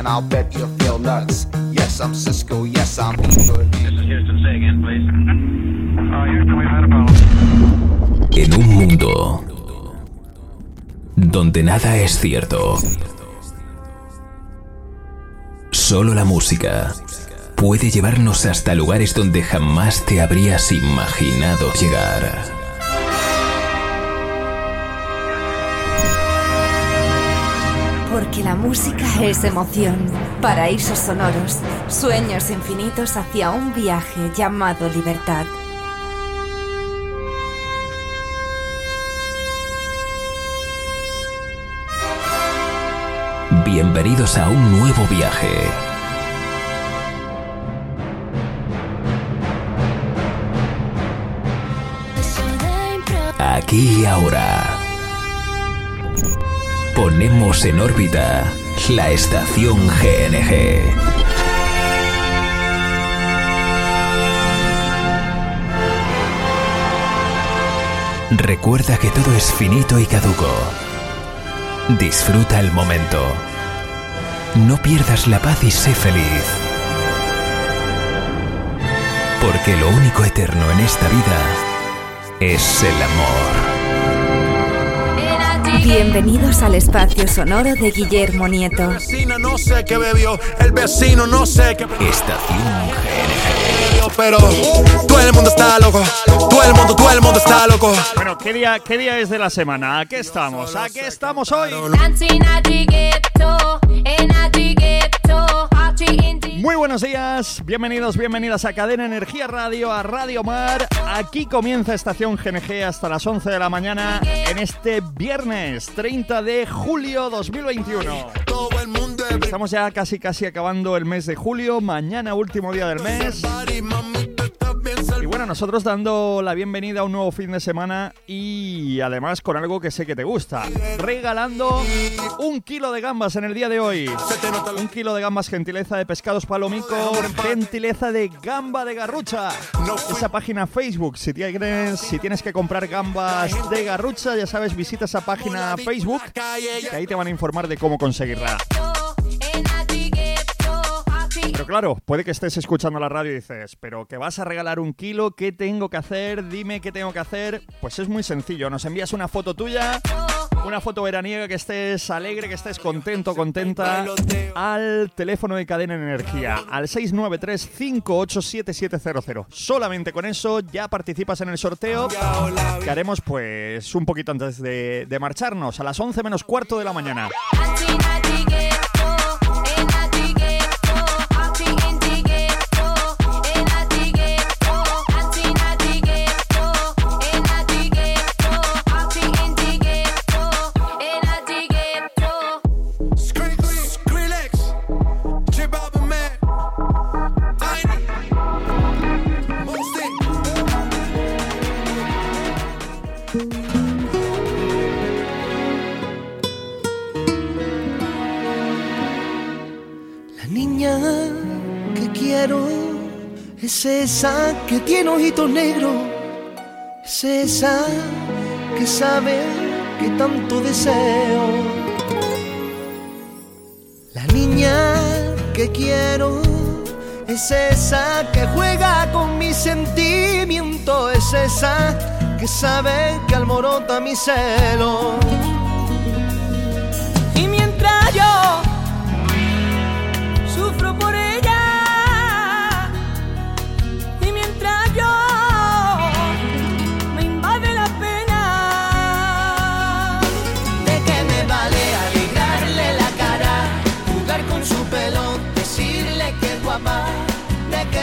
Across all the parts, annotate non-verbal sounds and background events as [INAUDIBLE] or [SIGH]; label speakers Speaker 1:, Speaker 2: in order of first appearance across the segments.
Speaker 1: and I'll bet you feel nuts. Yes, I'm Cisco, yes, I'm. En un mundo donde nada es cierto, solo la música puede llevarnos hasta lugares donde jamás te habrías imaginado llegar.
Speaker 2: Porque la música es emoción, paraísos sonoros, sueños infinitos hacia un viaje llamado libertad.
Speaker 1: Bienvenidos a un nuevo viaje. Aquí y ahora ponemos en órbita la estación GNG. Recuerda que todo es finito y caduco. Disfruta el momento. No pierdas la paz y sé feliz. Porque lo único eterno en esta vida es el amor.
Speaker 2: Bienvenidos al espacio sonoro de Guillermo Nieto.
Speaker 3: no sé qué bebió, el vecino no sé qué.
Speaker 1: Estación
Speaker 3: Pero todo el mundo está loco, todo el mundo, todo el mundo está loco.
Speaker 4: Bueno, ¿qué día, qué día es de la semana? ¿A qué estamos? ¿A qué estamos hoy? Muy buenos días, bienvenidos, bienvenidas a Cadena Energía Radio, a Radio Mar. Aquí comienza Estación GNG hasta las 11 de la mañana en este viernes 30 de julio 2021. Estamos ya casi casi acabando el mes de julio, mañana último día del mes. Nosotros dando la bienvenida a un nuevo fin de semana y además con algo que sé que te gusta. Regalando un kilo de gambas en el día de hoy. Un kilo de gambas gentileza de pescados palomico, gentileza de gamba de garrucha. Esa página Facebook, si tienes, si tienes que comprar gambas de garrucha, ya sabes, visita esa página Facebook, que ahí te van a informar de cómo conseguirla claro, puede que estés escuchando la radio y dices, pero que vas a regalar un kilo, ¿qué tengo que hacer? Dime qué tengo que hacer. Pues es muy sencillo, nos envías una foto tuya, una foto veraniega que estés alegre, que estés contento, contenta, al teléfono de cadena en energía, al 693-587700. Solamente con eso ya participas en el sorteo que haremos pues un poquito antes de, de marcharnos, a las 11 menos cuarto de la mañana.
Speaker 5: Es esa que tiene ojitos negros, es esa que sabe que tanto deseo. La niña que quiero es esa que juega con mi sentimiento, es esa que sabe que almorota mi celo.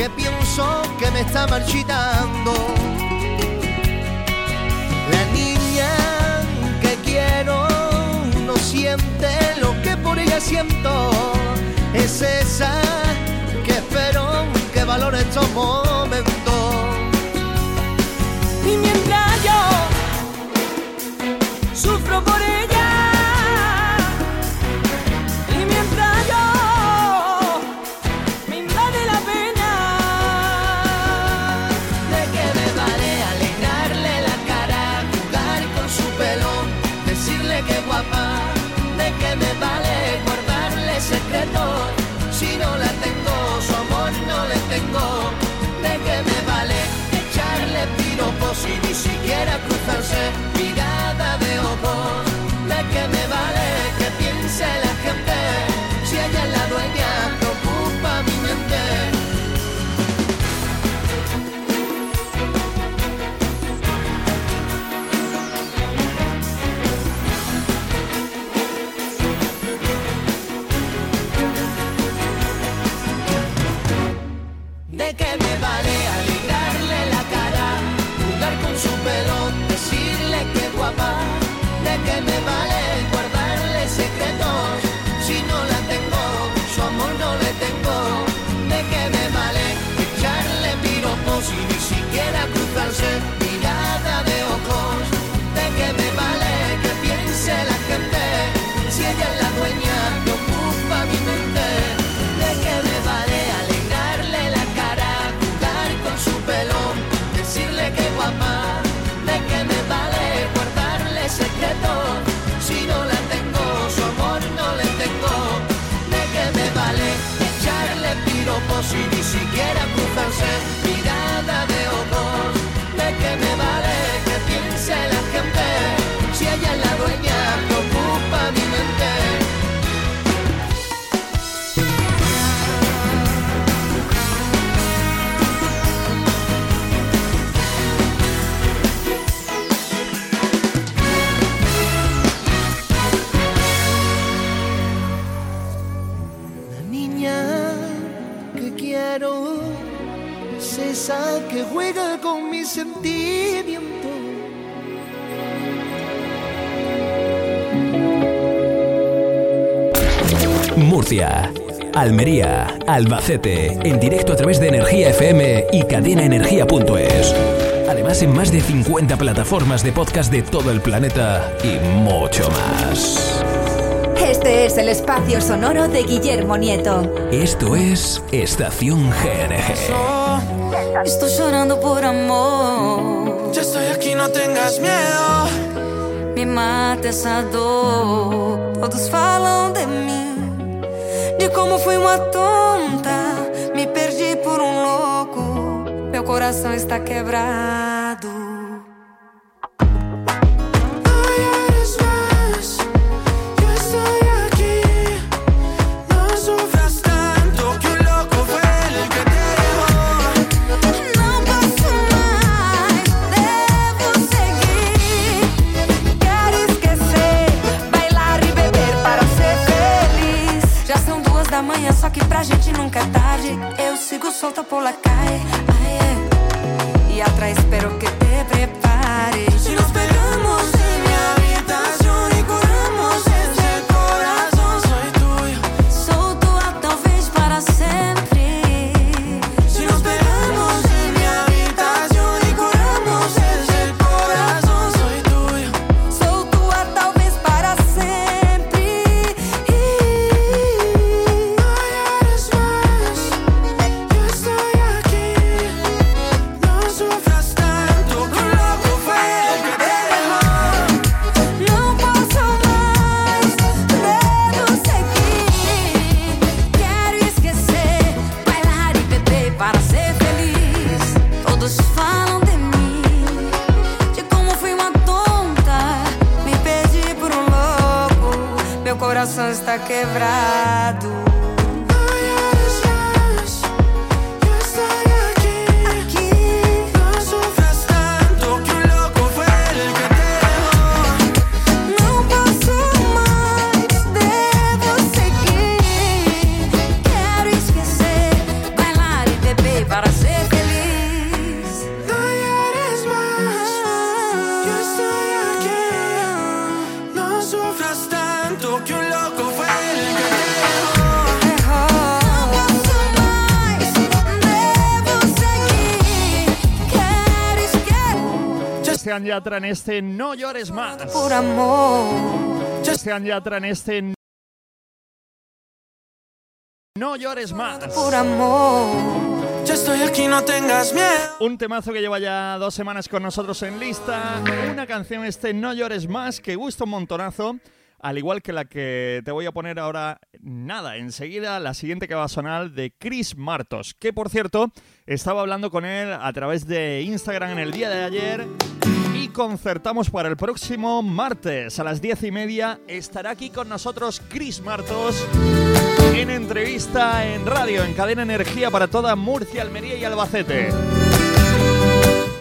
Speaker 6: que
Speaker 5: pienso que me está marchitando. La niña que quiero no siente lo que por ella siento.
Speaker 7: Es esa que espero que valore estos momentos.
Speaker 5: Y mientras yo sufro por ella.
Speaker 1: Almería, Albacete, en directo a través de Energía FM y cadenaenergía.es. Además en más de 50 plataformas de podcast de todo el planeta y mucho más.
Speaker 2: Este es el espacio sonoro de Guillermo Nieto.
Speaker 1: Esto es Estación GNG.
Speaker 5: Estoy llorando por amor.
Speaker 8: Ya estoy aquí, no tengas miedo.
Speaker 5: Me mata essa dor. Todos falam de mim. como fui uma tonta, me perdi por um louco. Meu coração está quebrado. nunca é tarde. Eu sigo solta por la calle. E atrás espero que te
Speaker 8: prepare.
Speaker 4: Sebastián Yatra en este No llores más.
Speaker 5: Por amor.
Speaker 4: Yatra en este No llores más.
Speaker 5: Por amor.
Speaker 9: Ya estoy aquí, no tengas miedo.
Speaker 4: Un temazo que lleva ya dos semanas con nosotros en lista. Una canción este No llores más que gusta un montonazo. Al igual que la que te voy a poner ahora, nada, enseguida la siguiente que va a sonar de Chris Martos, que por cierto estaba hablando con él a través de Instagram en el día de ayer concertamos para el próximo martes a las diez y media. Estará aquí con nosotros Chris Martos en entrevista en radio, en Cadena Energía para toda Murcia, Almería y Albacete.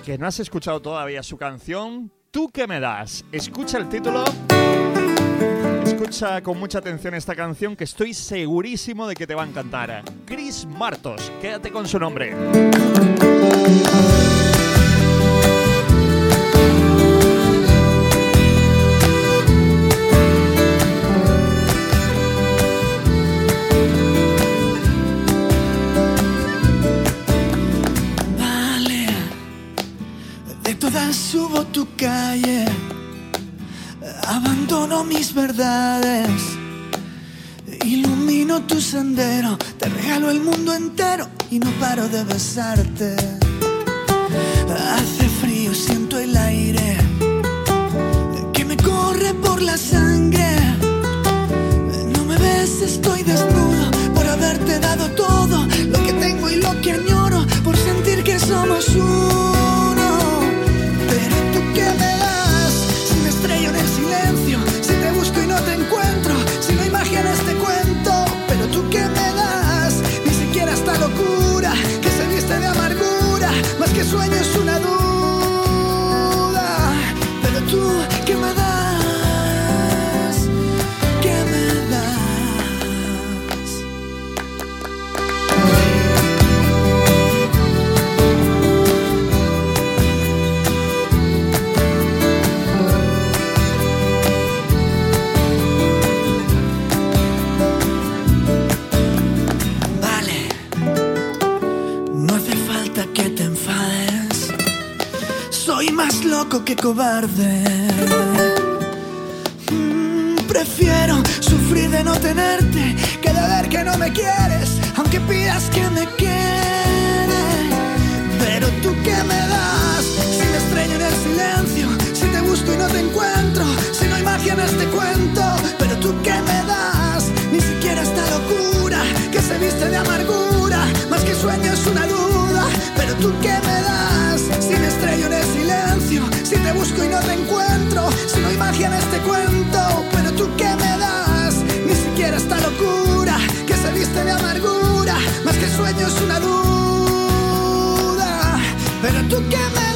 Speaker 4: Que no has escuchado todavía su canción, ¿Tú qué me das? Escucha el título Escucha con mucha atención esta canción que estoy segurísimo de que te va a encantar. Chris Martos, quédate con su nombre.
Speaker 9: De todas subo tu calle, abandono mis verdades, ilumino tu sendero, te regalo el mundo entero y no paro de besarte. Hace frío, siento el aire que me corre por la sangre. No me ves, estoy desnudo por haberte dado todo lo que tengo y lo que añoro, por sentir que somos uno. Pero loco que cobarde. Mm, prefiero sufrir de no tenerte que de ver que no me quieres, aunque pidas que me quieres. Pero tú qué me das si me estrello en el silencio, si te busco y no te encuentro, si no hay magia en este cuento. Pero tú qué me das, ni siquiera esta locura que se viste de amargura, más que sueño es una duda. Pero tú qué me das si me estrello en el si te busco y no te encuentro, si no hay magia en este cuento. Pero tú qué me das, ni siquiera esta locura que se viste de amargura, más que sueño es una duda. Pero tú qué me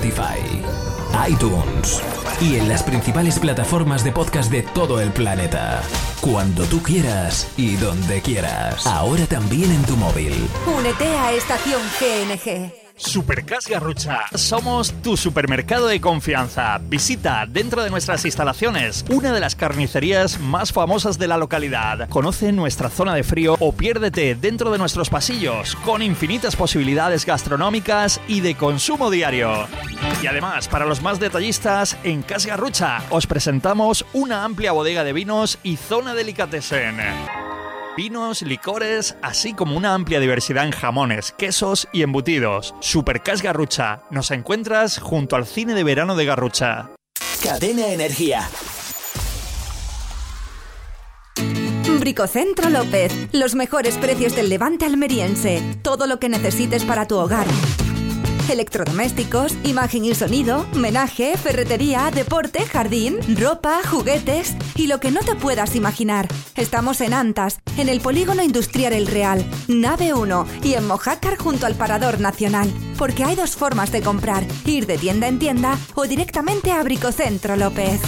Speaker 10: Spotify, iTunes y en las principales plataformas de podcast de todo el planeta. Cuando tú quieras y donde quieras. Ahora también en tu móvil.
Speaker 2: Únete a Estación GNG.
Speaker 4: Supercas Garrucha. Somos tu supermercado de confianza. Visita dentro de nuestras instalaciones una de las carnicerías más famosas de la localidad. Conoce nuestra zona de frío o piérdete dentro de nuestros pasillos con infinitas posibilidades gastronómicas y de consumo diario. Y además, para los más detallistas, en Cas Garrucha os presentamos una amplia bodega de vinos y zona delicatessen vinos, licores, así como una amplia diversidad en jamones, quesos y embutidos. Supercas Garrucha. Nos encuentras junto al cine de verano de Garrucha.
Speaker 10: Cadena Energía.
Speaker 2: Bricocentro López. Los mejores precios del levante almeriense. Todo lo que necesites para tu hogar electrodomésticos, imagen y sonido, menaje, ferretería, deporte, jardín, ropa, juguetes y lo que no te puedas imaginar. Estamos en Antas, en el Polígono Industrial El Real, Nave 1 y en Mojácar junto al Parador Nacional. Porque hay dos formas de comprar, ir de tienda en tienda o directamente a Bricocentro López.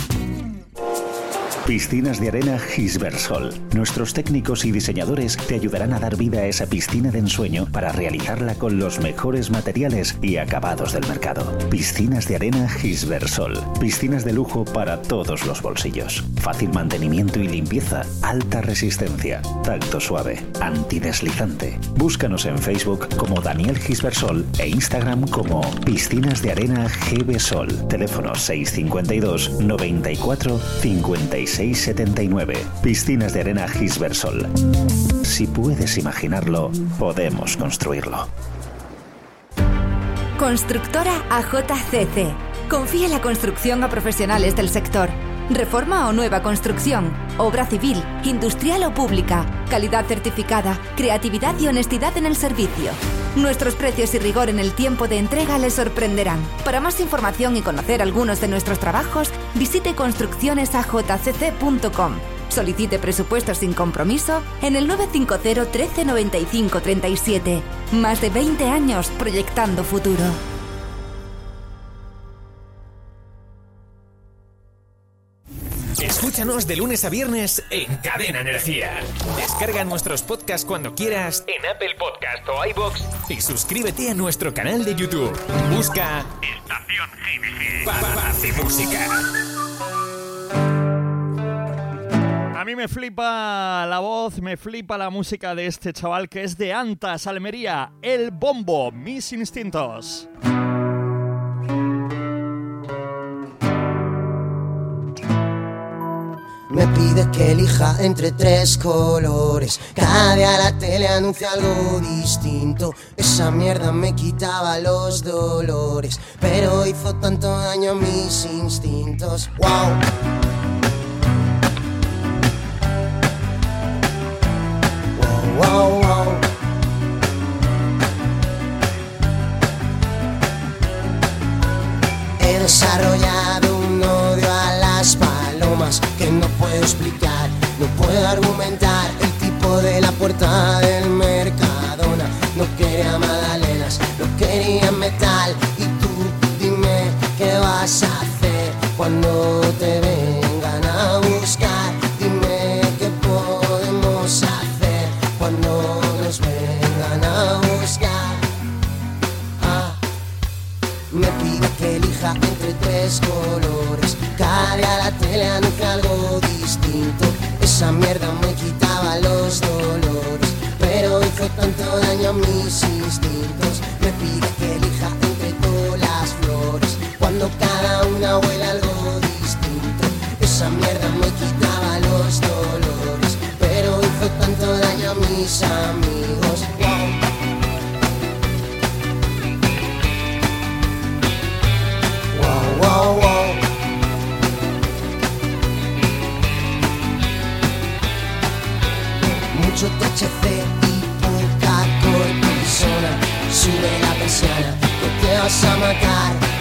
Speaker 11: Piscinas de arena Gisbersol. Nuestros técnicos y diseñadores te ayudarán a dar vida a esa piscina de ensueño para realizarla con los mejores materiales y acabados del mercado. Piscinas de arena Gisbersol. Piscinas de lujo para todos los bolsillos. Fácil mantenimiento y limpieza. Alta resistencia. Tacto suave. Antideslizante. Búscanos en Facebook como Daniel Gisbersol e Instagram como Piscinas de arena GB Sol. Teléfono 652 94 56 679. Piscinas de arena Gisbersol. Si puedes imaginarlo, podemos construirlo.
Speaker 2: Constructora AJCC. Confía la construcción a profesionales del sector. Reforma o nueva construcción, obra civil, industrial o pública, calidad certificada, creatividad y honestidad en el servicio. Nuestros precios y rigor en el tiempo de entrega les sorprenderán. Para más información y conocer algunos de nuestros trabajos, visite construccionesajcc.com. Solicite presupuestos sin compromiso en el 950 13 95 37. Más de 20 años proyectando futuro.
Speaker 10: De lunes a viernes en Cadena Energía. Descarga nuestros podcasts cuando quieras en Apple Podcast o iBox y suscríbete a nuestro canal de YouTube. Busca Estación GNG. Paz y música.
Speaker 4: A mí me flipa la voz, me flipa la música de este chaval que es de Antas, Almería, El Bombo, Mis Instintos.
Speaker 12: Me pide que elija entre tres colores. Cada día la tele anuncia algo distinto. Esa mierda me quitaba los dolores. Pero hizo tanto daño a mis instintos. ¡Wow! Wow, wow. He desarrollado puedo explicar, no puedo argumentar. El tipo de la puerta del Mercadona no quería magdalenas, no quería metal. Y tú dime qué vas a hacer cuando te vengan a buscar. Dime qué podemos hacer cuando nos vengan a buscar. Ah. Me pide que elija entre tres colores. Cada día la tele algo distinto. Esa mierda me quitaba los dolores. Pero hizo tanto daño a mis instintos. Me pide que elija entre todas las flores. Cuando cada una huele algo distinto. Esa mierda me quitaba los dolores. Pero hizo tanto daño a mis amigos. Sube la persiana, que te vas a matar. Hay que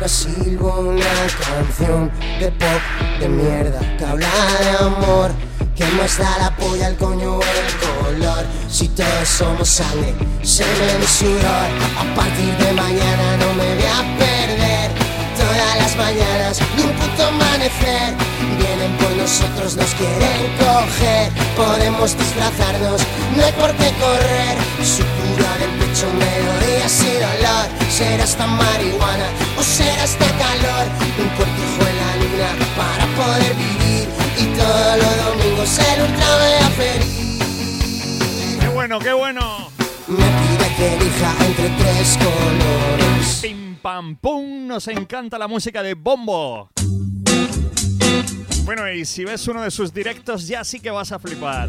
Speaker 12: mientras silbo una canción de pop de mierda que habla de amor. Que muestra la polla, el coño o el color. Si todos somos sangre, semen y sudor. A partir de mañana no me voy a perder. Todas las mañanas, ni un puto amanecer. Vienen por nosotros, nos quieren coger. Podemos disfrazarnos, no hay por qué correr. Sutura del pecho, melodías y dolor. Será esta marihuana o será este calor. Un cortijo en la luna para poder vivir. Y todos los domingos ser ultra mega feliz.
Speaker 4: ¡Qué bueno, qué bueno!
Speaker 12: Me pide que elija entre tres colores.
Speaker 4: Pim pam pum, nos encanta la música de Bombo. Bueno, y si ves uno de sus directos ya sí que vas a flipar.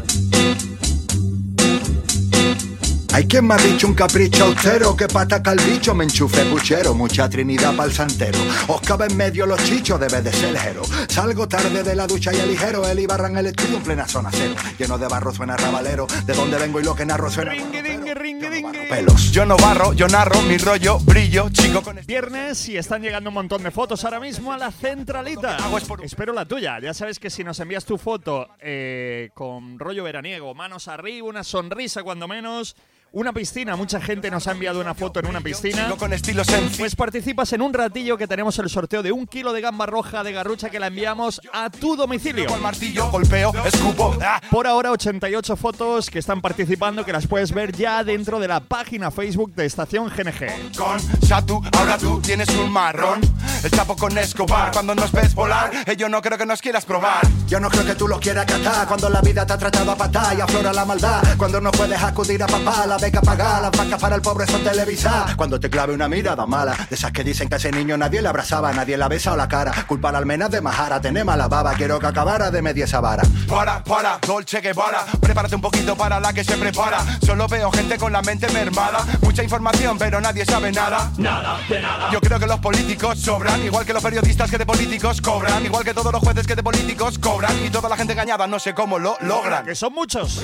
Speaker 13: Hay quien me ha dicho un capricho austero que pataca el bicho me enchufe puchero, mucha trinidad pa'l santero. Os cabe en medio los chichos, debe de ser ligero. Salgo tarde de la ducha y el ligero, el Ibarra en el estudio en plena zona cero. Lleno de barro suena rabalero, de dónde vengo y lo que narro suena.
Speaker 4: Ringue, dingue, ringue, dingue.
Speaker 13: Pelos.
Speaker 14: Yo no barro, yo narro, mi rollo, brillo, chico con
Speaker 4: Viernes y están llegando un montón de fotos ahora mismo a la centralita.
Speaker 14: hago es por-
Speaker 4: Espero la tuya. Ya sabes que si nos envías tu foto eh, con rollo veraniego, manos arriba, una sonrisa cuando menos, una piscina. Mucha gente nos ha enviado una foto en una piscina.
Speaker 14: Con estilo.
Speaker 4: Pues participas en un ratillo que tenemos el sorteo de un kilo de gamba roja de garrucha que la enviamos a tu domicilio.
Speaker 14: Con martillo, golpeo, escupo. ah.
Speaker 4: Por ahora 88 fotos que están participando que las puedes ver ya dentro de la página Facebook de Estación GNG.
Speaker 14: Con Satu, ahora tú tienes un marrón. El chapo con Escobar, cuando nos ves volar, eh, yo no creo que nos quieras probar.
Speaker 13: Yo no creo que tú lo quieras catar cuando la vida te ha tratado a patar y aflora la maldad. Cuando no puedes acudir a papá, la beca pagar, las vacas para el pobre son televisadas. Cuando te clave una mirada mala, de esas que dicen que a ese niño nadie le abrazaba, nadie le ha besado la cara. Culpa al almenas de Majara, tené mala baba, quiero que acabara de media esa vara.
Speaker 14: Para, para, Dolce Guevara, prepárate un poquito para la que se prepara. Solo veo gente con la mente mermada, mucha información pero nadie sabe nada. Nada, de nada. Yo creo que los políticos sobran, igual que los periodistas que de políticos cobran, igual que todos los jueces que de políticos cobran y toda la gente engañada no sé cómo lo logran.
Speaker 4: Que son muchos.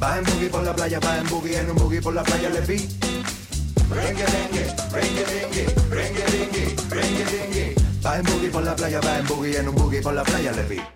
Speaker 13: Va en boogie por la playa, va en boogie, en un boogie por la playa le vi. Va en boogie por la playa, va en boogie, en un boogie por la playa le vi.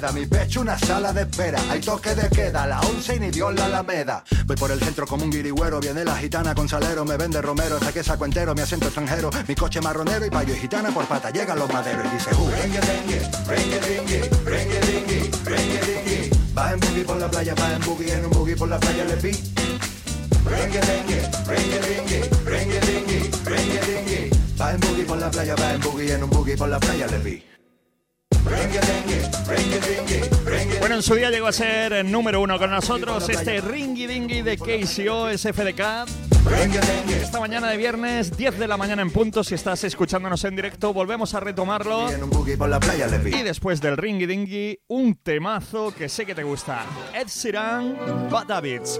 Speaker 13: Mi pecho una sala de espera. Hay toque de queda, la once y ni Dios la alameda. Voy por el centro como un guirigüero. Viene la gitana con salero, me vende romero. Saqué saco entero, mi acento extranjero. Mi coche marronero y payo y gitana por pata. Llegan los maderos y dice, uh. Va en boogie por la playa, va en boogie, en un boogie por la playa le vi. Va en boogie por la playa, va en boogie, en un boogie por la playa le vi.
Speaker 4: Bueno, en su día llegó a ser el número uno con nosotros este Ringy Dingy de KCO SFDK. Esta mañana de viernes, 10 de la mañana en punto, si estás escuchándonos en directo, volvemos a retomarlo. Y después del Ringy Dingy, un temazo que sé que te gusta. Ed Sheeran, Bad Habits.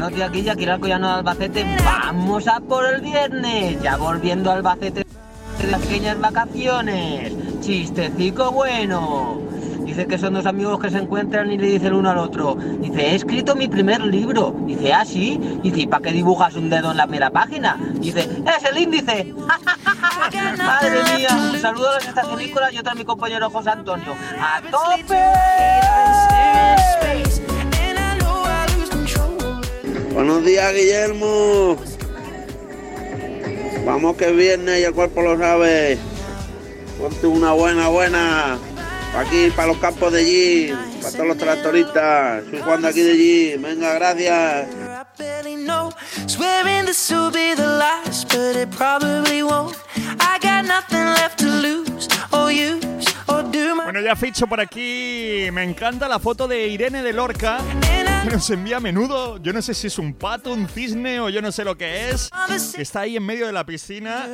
Speaker 15: Buenos días, Guilla, el Alcoyano de Albacete. Vamos a por el viernes. Ya volviendo a Albacete de pequeñas vacaciones. Chistecico bueno. Dice que son dos amigos que se encuentran y le dicen uno al otro. Dice, he escrito mi primer libro. Dice, ah, sí. Dice, ¿y para qué dibujas un dedo en la primera página? Dice, es el índice. [LAUGHS] Madre mía, un saludo a las estacionícolas y otro a mi compañero José Antonio. ¡A tope!
Speaker 16: Buenos días, Guillermo. Vamos que es viernes y el cuerpo lo sabe. Ponte una buena, buena. Aquí, para los campos de allí, para todos los tractoristas. Soy Juan aquí de allí. Venga, gracias.
Speaker 4: Bueno, ya ficho por aquí. Me encanta la foto de Irene de Lorca. Que nos envía a menudo. Yo no sé si es un pato, un cisne o yo no sé lo que es. Que está ahí en medio de la piscina.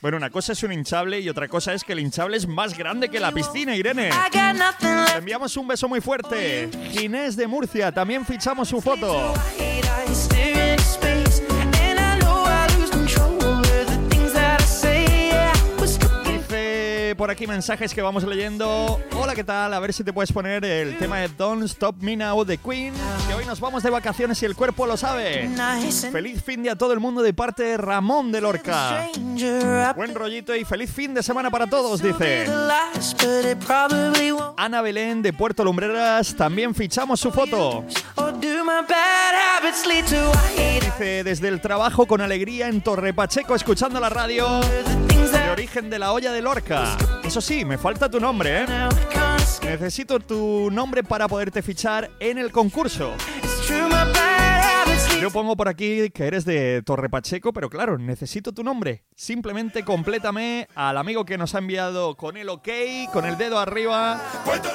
Speaker 4: Bueno, una cosa es un hinchable y otra cosa es que el hinchable es más grande que la piscina, Irene.
Speaker 8: Left.
Speaker 4: enviamos un beso muy fuerte. Ginés de Murcia, también fichamos su foto. Por aquí mensajes que vamos leyendo. Hola, ¿qué tal? A ver si te puedes poner el tema de Don't Stop Me Now de Queen. Que hoy nos vamos de vacaciones y el cuerpo lo sabe. Feliz fin de a todo el mundo de parte de Ramón de Lorca. Buen rollito y feliz fin de semana para todos, dice. Ana Belén de Puerto Lumbreras, también fichamos su foto. Dice desde el trabajo con alegría en Torre Pacheco escuchando la radio origen de la olla de Lorca. Eso sí, me falta tu nombre, ¿eh? Necesito tu nombre para poderte fichar en el concurso. Yo pongo por aquí que eres de Torre Pacheco, pero claro, necesito tu nombre. Simplemente complétame al amigo que nos ha enviado con el ok, con el dedo arriba.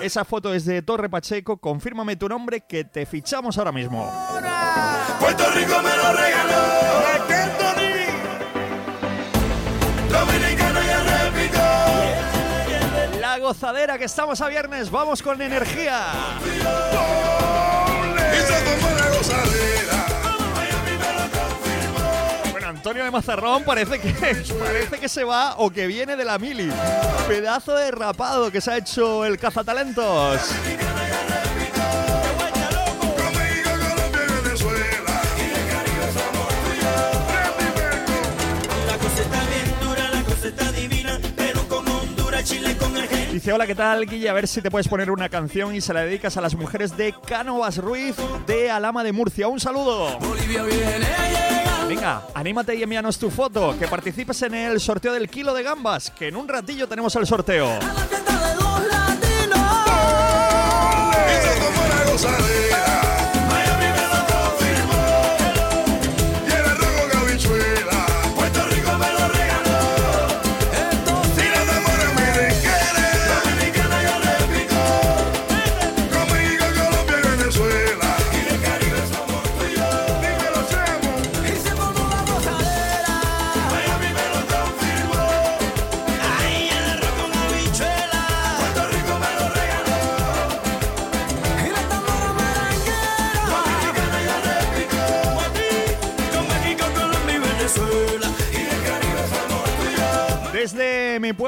Speaker 4: Esa foto es de Torre Pacheco. Confírmame tu nombre que te fichamos ahora mismo.
Speaker 17: Puerto Rico me lo regaló.
Speaker 4: Gozadera que estamos a viernes. Vamos con energía. Bueno, Antonio de Mazarrón parece que [LAUGHS] parece que se va o que viene de la mili. Pedazo de rapado que se ha hecho el cazatalentos. Dice, hola, ¿qué tal, Guille? A ver si te puedes poner una canción y se la dedicas a las mujeres de Cánovas Ruiz de Alama de Murcia. Un saludo. Venga, anímate y envíanos tu foto, que participes en el sorteo del kilo de gambas, que en un ratillo tenemos el sorteo.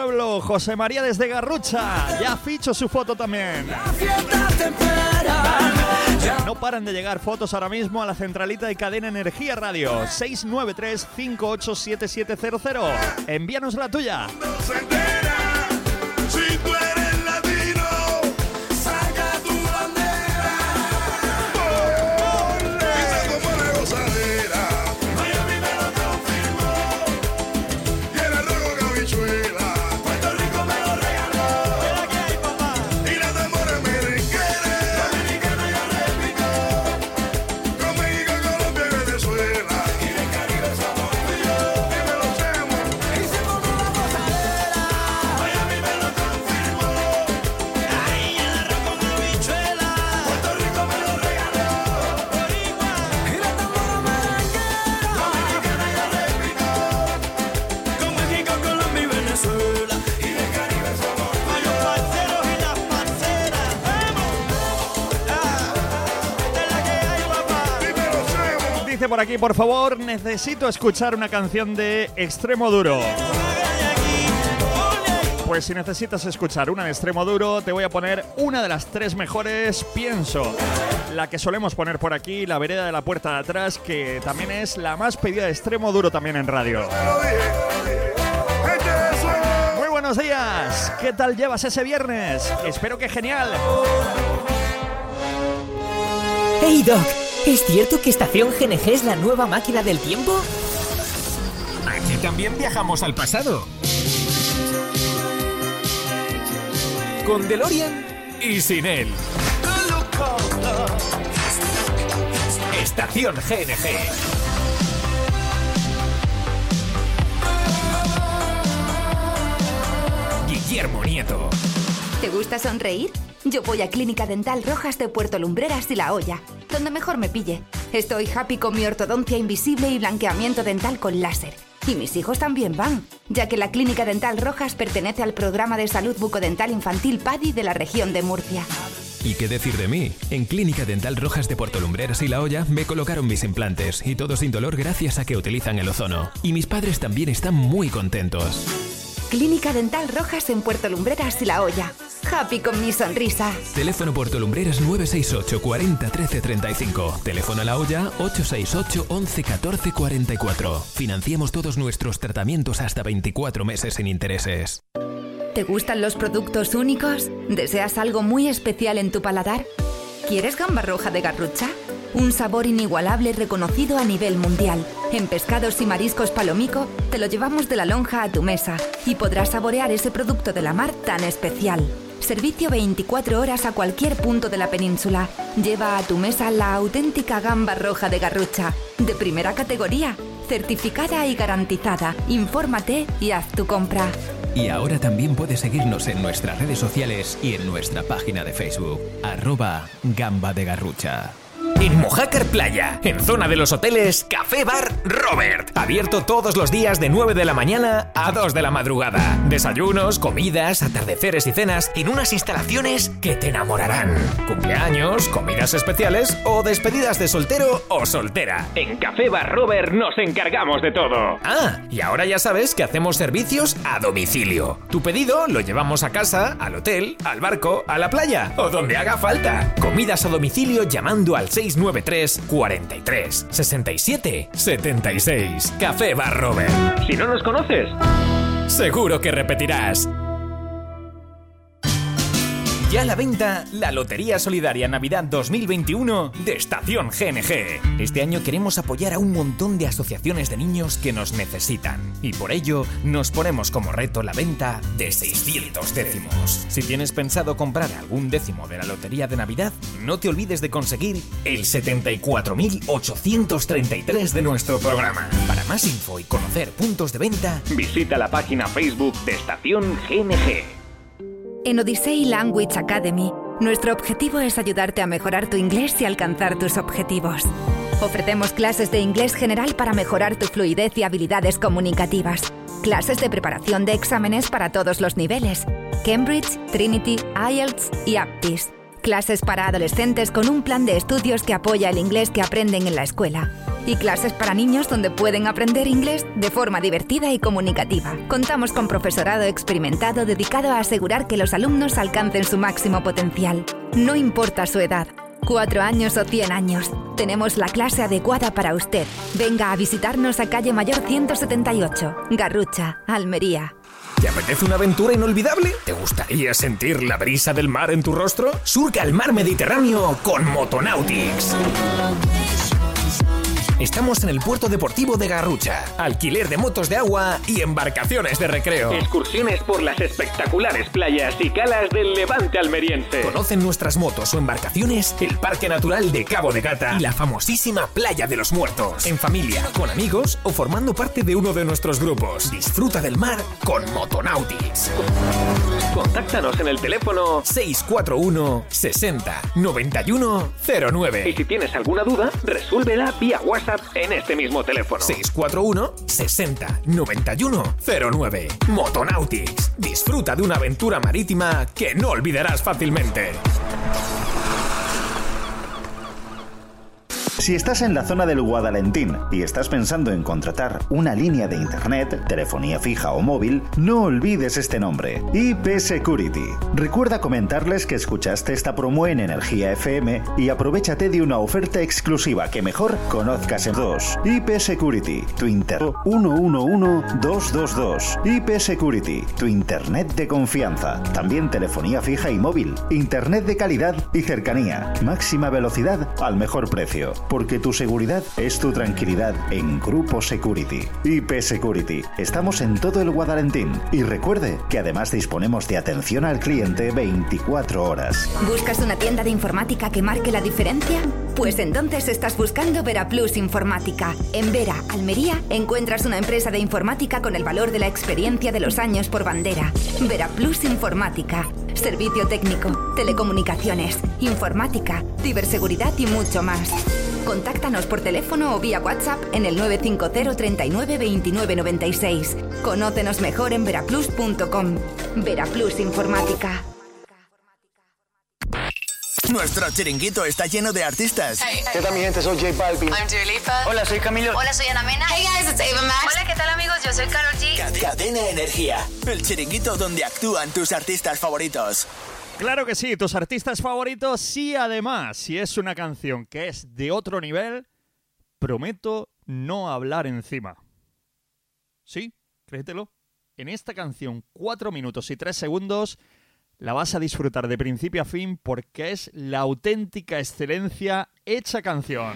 Speaker 4: Pueblo, José María desde Garrucha. Ya ficho su foto también. No paran de llegar fotos ahora mismo a la centralita de Cadena Energía Radio 693-587700. Envíanos la tuya. Por aquí, por favor, necesito escuchar una canción de Extremo Duro. Pues si necesitas escuchar una de Extremo Duro, te voy a poner una de las tres mejores, pienso. La que solemos poner por aquí, la vereda de la puerta de atrás, que también es la más pedida de Extremo Duro también en radio. Muy buenos días, ¿qué tal llevas ese viernes? Espero que genial.
Speaker 18: Hey Doc, ¿es cierto que Estación GNG es la nueva máquina del tiempo?
Speaker 10: Aquí también viajamos al pasado. Con DeLorean y sin él. Estación GNG. Guillermo Nieto.
Speaker 2: ¿Te gusta sonreír? Yo voy a Clínica Dental Rojas de Puerto Lumbreras y La Hoya, donde mejor me pille. Estoy happy con mi ortodoncia invisible y blanqueamiento dental con láser. Y mis hijos también van, ya que la Clínica Dental Rojas pertenece al programa de salud bucodental infantil PADI de la región de Murcia.
Speaker 10: ¿Y qué decir de mí? En Clínica Dental Rojas de Puerto Lumbreras y La Hoya me colocaron mis implantes y todo sin dolor gracias a que utilizan el ozono. Y mis padres también están muy contentos.
Speaker 2: Clínica Dental Rojas en Puerto Lumbreras y La Hoya. Happy con mi sonrisa.
Speaker 10: Teléfono Puerto Lumbreras 968 40 13 35. Teléfono a La Hoya 868 11 14 44. Financiamos todos nuestros tratamientos hasta 24 meses sin intereses.
Speaker 2: ¿Te gustan los productos únicos? ¿Deseas algo muy especial en tu paladar? ¿Quieres gamba roja de garrucha? Un sabor inigualable reconocido a nivel mundial. En Pescados y Mariscos Palomico te lo llevamos de la lonja a tu mesa y podrás saborear ese producto de la mar tan especial. Servicio 24 horas a cualquier punto de la península. Lleva a tu mesa la auténtica gamba roja de Garrucha, de primera categoría, certificada y garantizada. Infórmate y haz tu compra.
Speaker 10: Y ahora también puedes seguirnos en nuestras redes sociales y en nuestra página de Facebook, arroba gamba de garrucha. En Mojácar Playa, en zona de los hoteles Café Bar Robert. Abierto todos los días de 9 de la mañana a 2 de la madrugada. Desayunos, comidas, atardeceres y cenas en unas instalaciones que te enamorarán. Cumpleaños, comidas especiales o despedidas de soltero o soltera. En Café Bar Robert nos encargamos de todo. Ah, y ahora ya sabes que hacemos servicios a domicilio. Tu pedido lo llevamos a casa, al hotel, al barco, a la playa o donde haga falta. Comidas a domicilio llamando al 693 43 67 76. Café Bar Robert. Si no nos conoces, seguro que repetirás. Ya la venta, la Lotería Solidaria Navidad 2021 de Estación GNG. Este año queremos apoyar a un montón de asociaciones de niños que nos necesitan. Y por ello, nos ponemos como reto la venta de 600 décimos. Si tienes pensado comprar algún décimo de la Lotería de Navidad, no te olvides de conseguir el 74.833 de nuestro programa. Para más info y conocer puntos de venta, visita la página Facebook de Estación GNG.
Speaker 2: En Odyssey Language Academy, nuestro objetivo es ayudarte a mejorar tu inglés y alcanzar tus objetivos. Ofrecemos clases de inglés general para mejorar tu fluidez y habilidades comunicativas. Clases de preparación de exámenes para todos los niveles. Cambridge, Trinity, IELTS y Aptis. Clases para adolescentes con un plan de estudios que apoya el inglés que aprenden en la escuela. Y clases para niños donde pueden aprender inglés de forma divertida y comunicativa. Contamos con profesorado experimentado dedicado a asegurar que los alumnos alcancen su máximo potencial. No importa su edad, cuatro años o 100 años. Tenemos la clase adecuada para usted. Venga a visitarnos a calle Mayor 178, Garrucha, Almería.
Speaker 10: ¿Te apetece una aventura inolvidable? ¿Te gustaría sentir la brisa del mar en tu rostro? Surca el mar Mediterráneo con Motonautics. Estamos en el puerto deportivo de Garrucha. Alquiler de motos de agua y embarcaciones de recreo. Excursiones por las espectaculares playas y calas del levante almeriense. Conocen nuestras motos o embarcaciones, el Parque Natural de Cabo de Gata y la famosísima Playa de los Muertos. En familia, con amigos o formando parte de uno de nuestros grupos. Disfruta del mar con Motonautics. Contáctanos en el teléfono 641 60 91 09. Y si tienes alguna duda, resuélvela vía WhatsApp en este mismo teléfono. 641 60 91 09. Motonautics. Disfruta de una aventura marítima que no olvidarás fácilmente.
Speaker 11: Si estás en la zona del Guadalentín y estás pensando en contratar una línea de internet, telefonía fija o móvil, no olvides este nombre, IP Security. Recuerda comentarles que escuchaste esta promo en Energía FM y aprovechate de una oferta exclusiva que mejor conozcas en dos. IP Security, tu inter 111222. IP Security, tu internet de confianza. También telefonía fija y móvil, internet de calidad y cercanía. Máxima velocidad al mejor precio porque tu seguridad es tu tranquilidad en Grupo Security. IP Security. Estamos en todo el Guadalentín. Y recuerde que además disponemos de atención al cliente 24 horas.
Speaker 2: ¿Buscas una tienda de informática que marque la diferencia? Pues entonces estás buscando Veraplus Informática. En Vera, Almería, encuentras una empresa de informática con el valor de la experiencia de los años por bandera. Veraplus Informática. Servicio técnico, telecomunicaciones, informática, ciberseguridad y mucho más. Contáctanos por teléfono o vía WhatsApp en el 950 39 29 96. Conócenos mejor en veraplus.com. Veraplus Informática.
Speaker 19: Nuestro chiringuito está lleno de artistas.
Speaker 20: ¿Qué tal, mi gente? Soy J Balvin.
Speaker 21: I'm Dua Lipa.
Speaker 20: Hola, soy Camilo.
Speaker 21: Hola, soy Ana Mena. Hey guys, it's Ava Max. Hola, ¿qué tal amigos? Yo soy Karol G.
Speaker 19: Cadena Energía. El chiringuito donde actúan tus artistas favoritos.
Speaker 4: Claro que sí, tus artistas favoritos sí, además, si es una canción que es de otro nivel, prometo no hablar encima. ¿Sí? Créetelo. En esta canción, 4 minutos y 3 segundos, la vas a disfrutar de principio a fin porque es la auténtica excelencia hecha canción.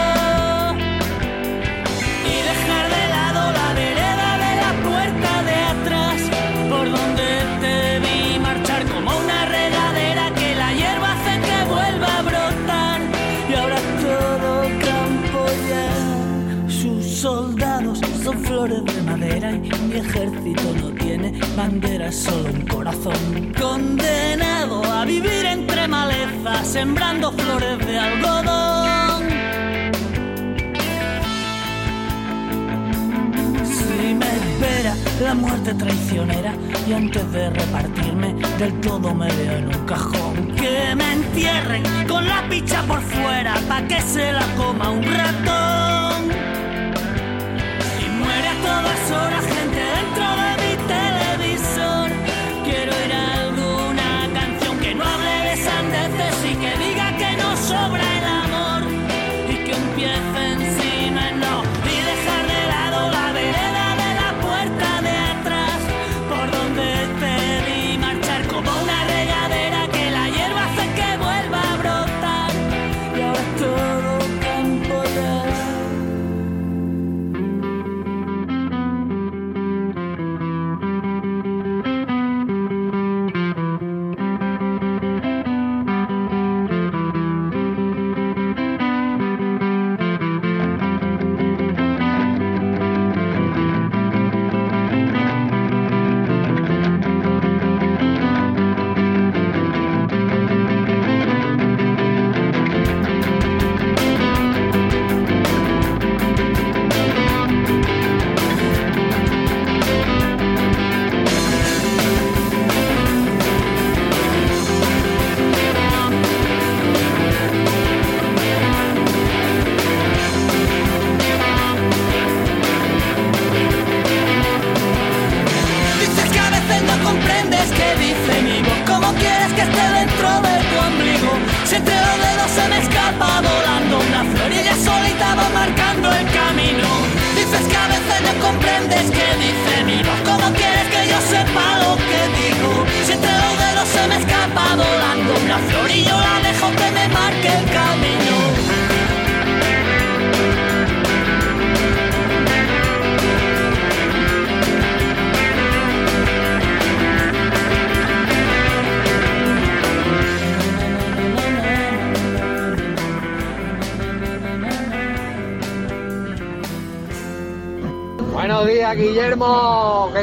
Speaker 7: tiene bandera, solo un corazón. Condenado a vivir entre malezas, sembrando flores de algodón. Si me espera la muerte traicionera y antes de repartirme del todo me veo en un cajón. Que me entierren con la picha por fuera pa' que se la coma un ratón. Y muere a todas horas gente dentro de mi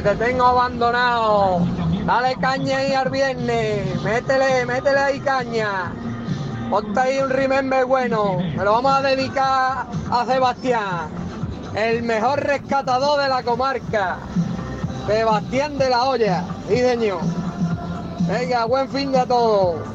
Speaker 7: te
Speaker 22: tengo abandonado. Dale caña ahí al viernes, métele, métele ahí caña. Ponte ahí un remember bueno, me lo vamos a dedicar a Sebastián, el mejor rescatador de la comarca. Sebastián de la Olla, sí señor. Venga, buen fin de a todos.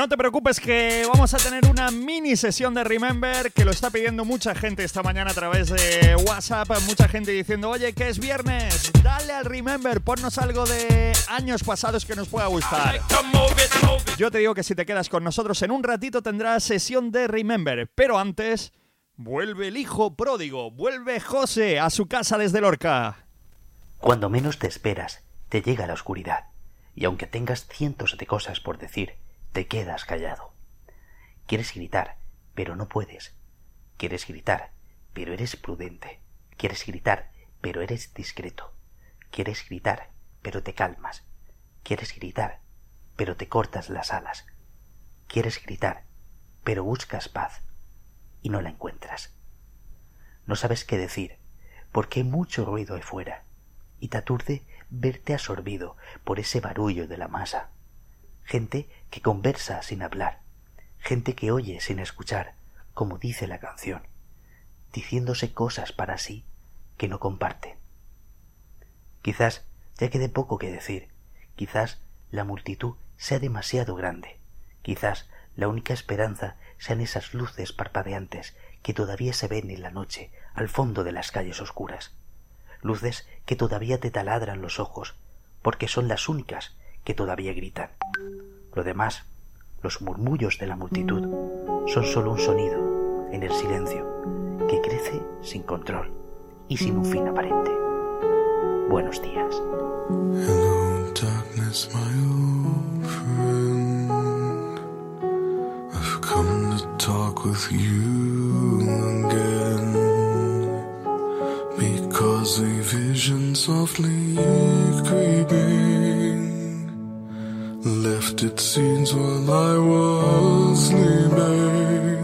Speaker 4: No te preocupes que vamos a tener una mini sesión de Remember que lo está pidiendo mucha gente esta mañana a través de WhatsApp. Mucha gente diciendo, oye, que es viernes, dale al Remember, ponnos algo de años pasados que nos pueda gustar. Yo te digo que si te quedas con nosotros en un ratito tendrás sesión de Remember, pero antes vuelve el hijo pródigo, vuelve José a su casa desde Lorca.
Speaker 23: Cuando menos te esperas, te llega la oscuridad, y aunque tengas cientos de cosas por decir, te quedas callado. Quieres gritar, pero no puedes. Quieres gritar, pero eres prudente. Quieres gritar, pero eres discreto. Quieres gritar, pero te calmas. Quieres gritar, pero te cortas las alas. Quieres gritar, pero buscas paz y no la encuentras. No sabes qué decir, porque hay mucho ruido ahí fuera, y te aturde verte absorbido por ese barullo de la masa. Gente que conversa sin hablar, gente que oye sin escuchar, como dice la canción, diciéndose cosas para sí que no comparten. Quizás ya quede poco que decir, quizás la multitud sea demasiado grande, quizás la única esperanza sean esas luces parpadeantes que todavía se ven en la noche al fondo de las calles oscuras, luces que todavía te taladran los ojos, porque son las únicas que todavía gritan. Lo demás, los murmullos de la multitud, son solo un sonido en el silencio que crece sin control y sin un fin aparente. Buenos días.
Speaker 24: Hello, darkness, my old friend. I've come to talk with you again. Because a vision softly creeping left its seeds while I was sleeping.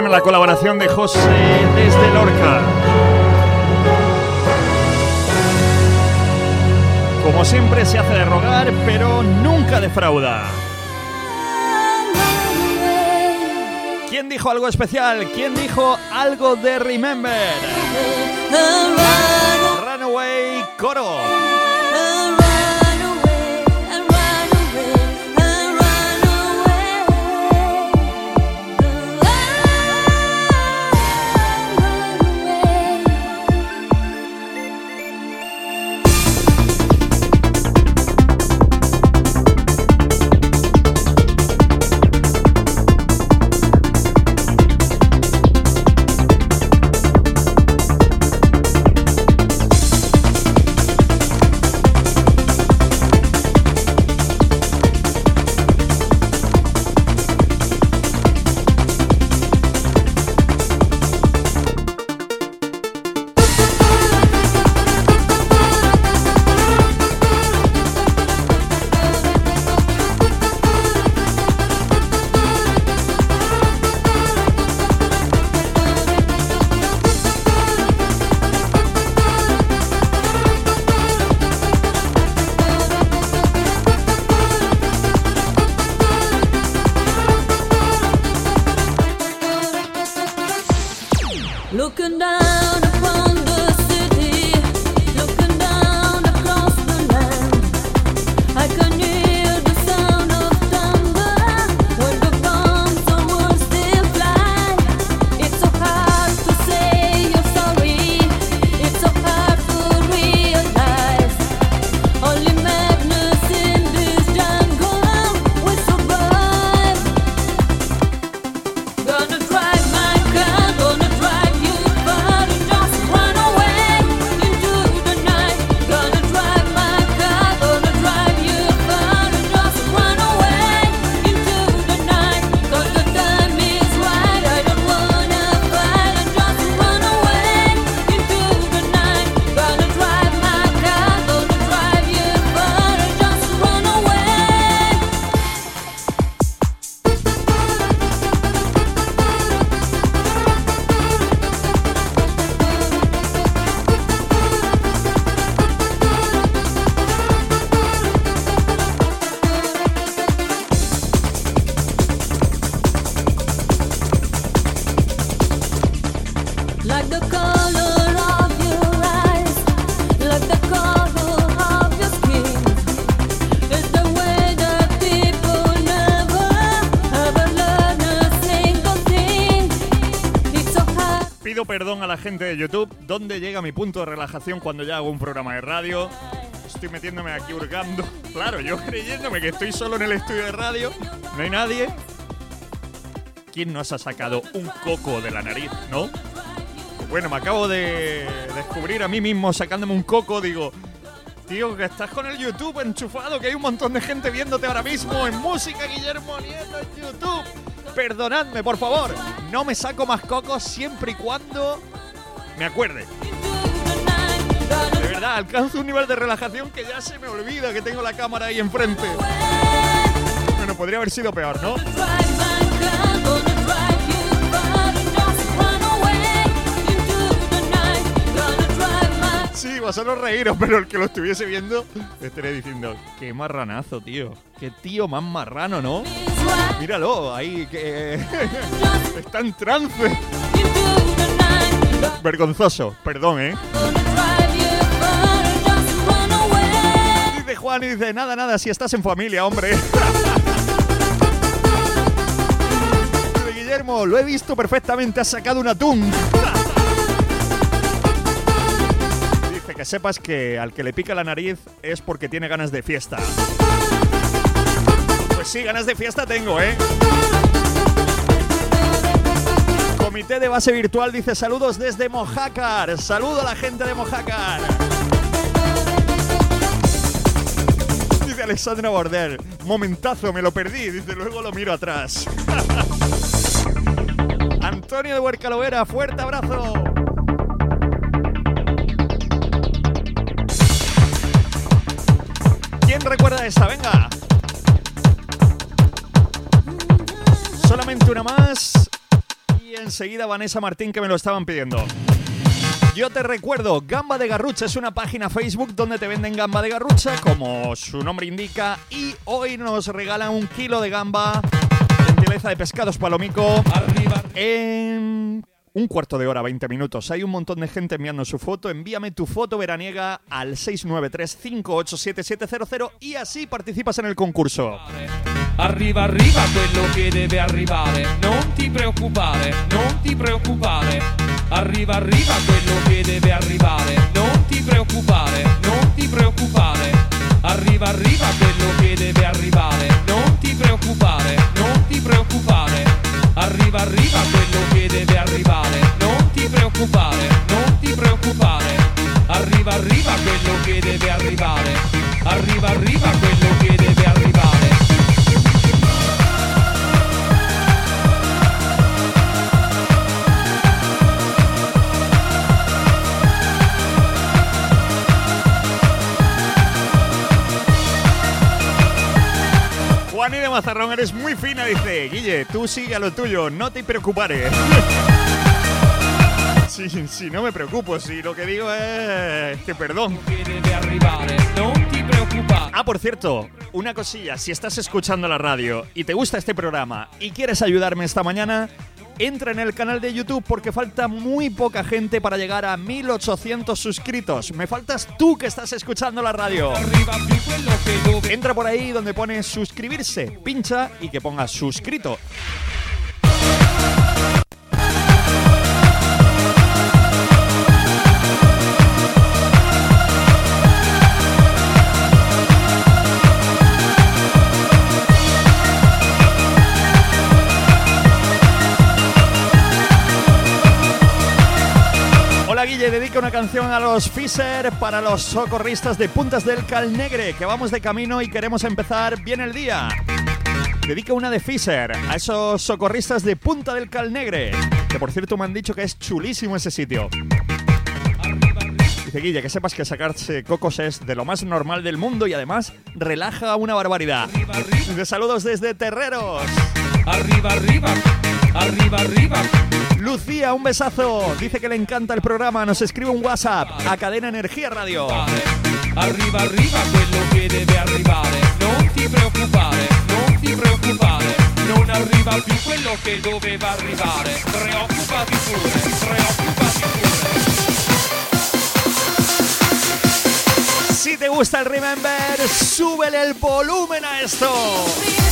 Speaker 4: Buena la colaboración de José desde Lorca. Como siempre se hace de rogar, pero nunca defrauda. ¿Quién dijo algo especial? ¿Quién dijo algo de Remember? Runaway Coro. La gente de YouTube. ¿Dónde llega mi punto de relajación cuando ya hago un programa de radio? Estoy metiéndome aquí hurgando. [LAUGHS] Claro, yo creyéndome que estoy solo en el estudio de radio. No hay nadie. ¿Quién nos ha sacado un coco de la nariz, no? Bueno, me acabo de descubrir a mí mismo sacándome un coco. Digo, tío, que estás con el YouTube enchufado, que hay un montón de gente viéndote ahora mismo en música, Guillermo Nieto en YouTube. Perdonadme, por favor. No me saco más cocos siempre y cuando me acuerde. De verdad, alcanzo un nivel de relajación que ya se me olvida que tengo la cámara ahí enfrente. Bueno, podría haber sido peor, ¿no? Sí, vosotros reíros, pero el que lo estuviese viendo estaría diciendo, qué marranazo, tío. Qué tío más marrano, ¿no? Míralo, ahí que [LAUGHS] está en trance. Vergonzoso, perdón, ¿eh? Dice Juan y dice, nada, nada, si estás en familia, hombre. [LAUGHS] Guillermo, lo he visto perfectamente, has sacado un atún. [LAUGHS] Dice que sepas que al que le pica la nariz es porque tiene ganas de fiesta. Pues sí, ganas de fiesta tengo, ¿eh? Comité de base virtual dice saludos desde Mojácar. Saludo a la gente de Mojácar. Dice Alexandra Bordel. Momentazo, me lo perdí. Dice, luego lo miro atrás. [LAUGHS] Antonio de Huercalovera, fuerte abrazo. ¿Quién recuerda esta? Venga. Solamente una más. Y enseguida Vanessa Martín que me lo estaban pidiendo. Yo te recuerdo, Gamba de Garrucha es una página Facebook donde te venden gamba de garrucha, como su nombre indica, y hoy nos regalan un kilo de gamba, gentileza de pescados palomico. En un cuarto de hora, 20 minutos. Hay un montón de gente enviando su foto. Envíame tu foto veraniega al 693-587-700 y así participas en el concurso.
Speaker 25: Arriva, arriva quello che deve arrivare. Non ti preoccupare, non ti preoccupare. Arriva, arriva quello che deve arrivare. Non ti preoccupare, non ti preoccupare. Arriva, arriva quello che deve arrivare. Non ti preoccupare, non ti preoccupare. Arriva, arriva quello che deve arrivare. Non ti preoccupare, non ti preoccupare. Arriva, arriva quello che deve arrivare. Arriva, arriva quello che deve arrivare.
Speaker 4: Juani de Mazarrón, eres muy fina, dice. Guille, tú sigue a lo tuyo, no te preocupares. [LAUGHS] Sí, sí, no me preocupo, si lo que digo es que perdón. Ah, por cierto, una cosilla, si estás escuchando la radio y te gusta este programa y quieres ayudarme esta mañana, entra en el canal de YouTube porque falta muy poca gente para llegar a 1800 suscritos. Me faltas tú que estás escuchando la radio. Entra por ahí donde pone suscribirse, pincha y que ponga suscrito. Guille, dedica una canción a los Fisher para los socorristas de Puntas del Calnegre, que vamos de camino y queremos empezar bien el día. Dedica una de Fisher a esos socorristas de Punta del Calnegre, que por cierto me han dicho que es chulísimo ese sitio. Dice Guille, que sepas que sacarse cocos es de lo más normal del mundo y además relaja una barbaridad. De saludos desde Terreros.
Speaker 25: Arriba, arriba, arriba, arriba.
Speaker 4: Lucía, un besazo. Dice que le encanta el programa. Nos escribe un WhatsApp a Cadena Energía Radio.
Speaker 25: Arriva, arriva quello che deve arrivare. Non ti preoccupare, non ti preoccupare. Non arriva più quello che doveva arrivare. Preoccupati pure, preoccupati pure.
Speaker 4: Si te gusta el Remember, súbele el volumen a esto.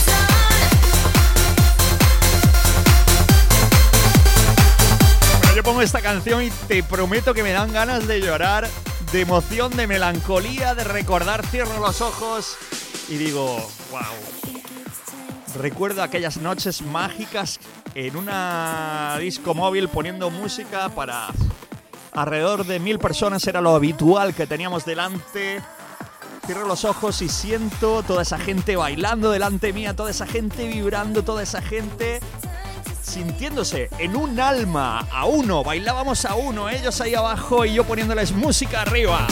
Speaker 4: Yo pongo esta canción y te prometo que me dan ganas de llorar, de emoción, de melancolía, de recordar, cierro los ojos y digo, wow. Recuerdo aquellas noches mágicas en una disco móvil poniendo música para alrededor de mil personas, era lo habitual que teníamos delante. Cierro los ojos y siento toda esa gente bailando delante mía, toda esa gente vibrando, toda esa gente sintiéndose en un alma a uno. Bailábamos a uno, ellos ahí abajo y yo poniéndoles música arriba.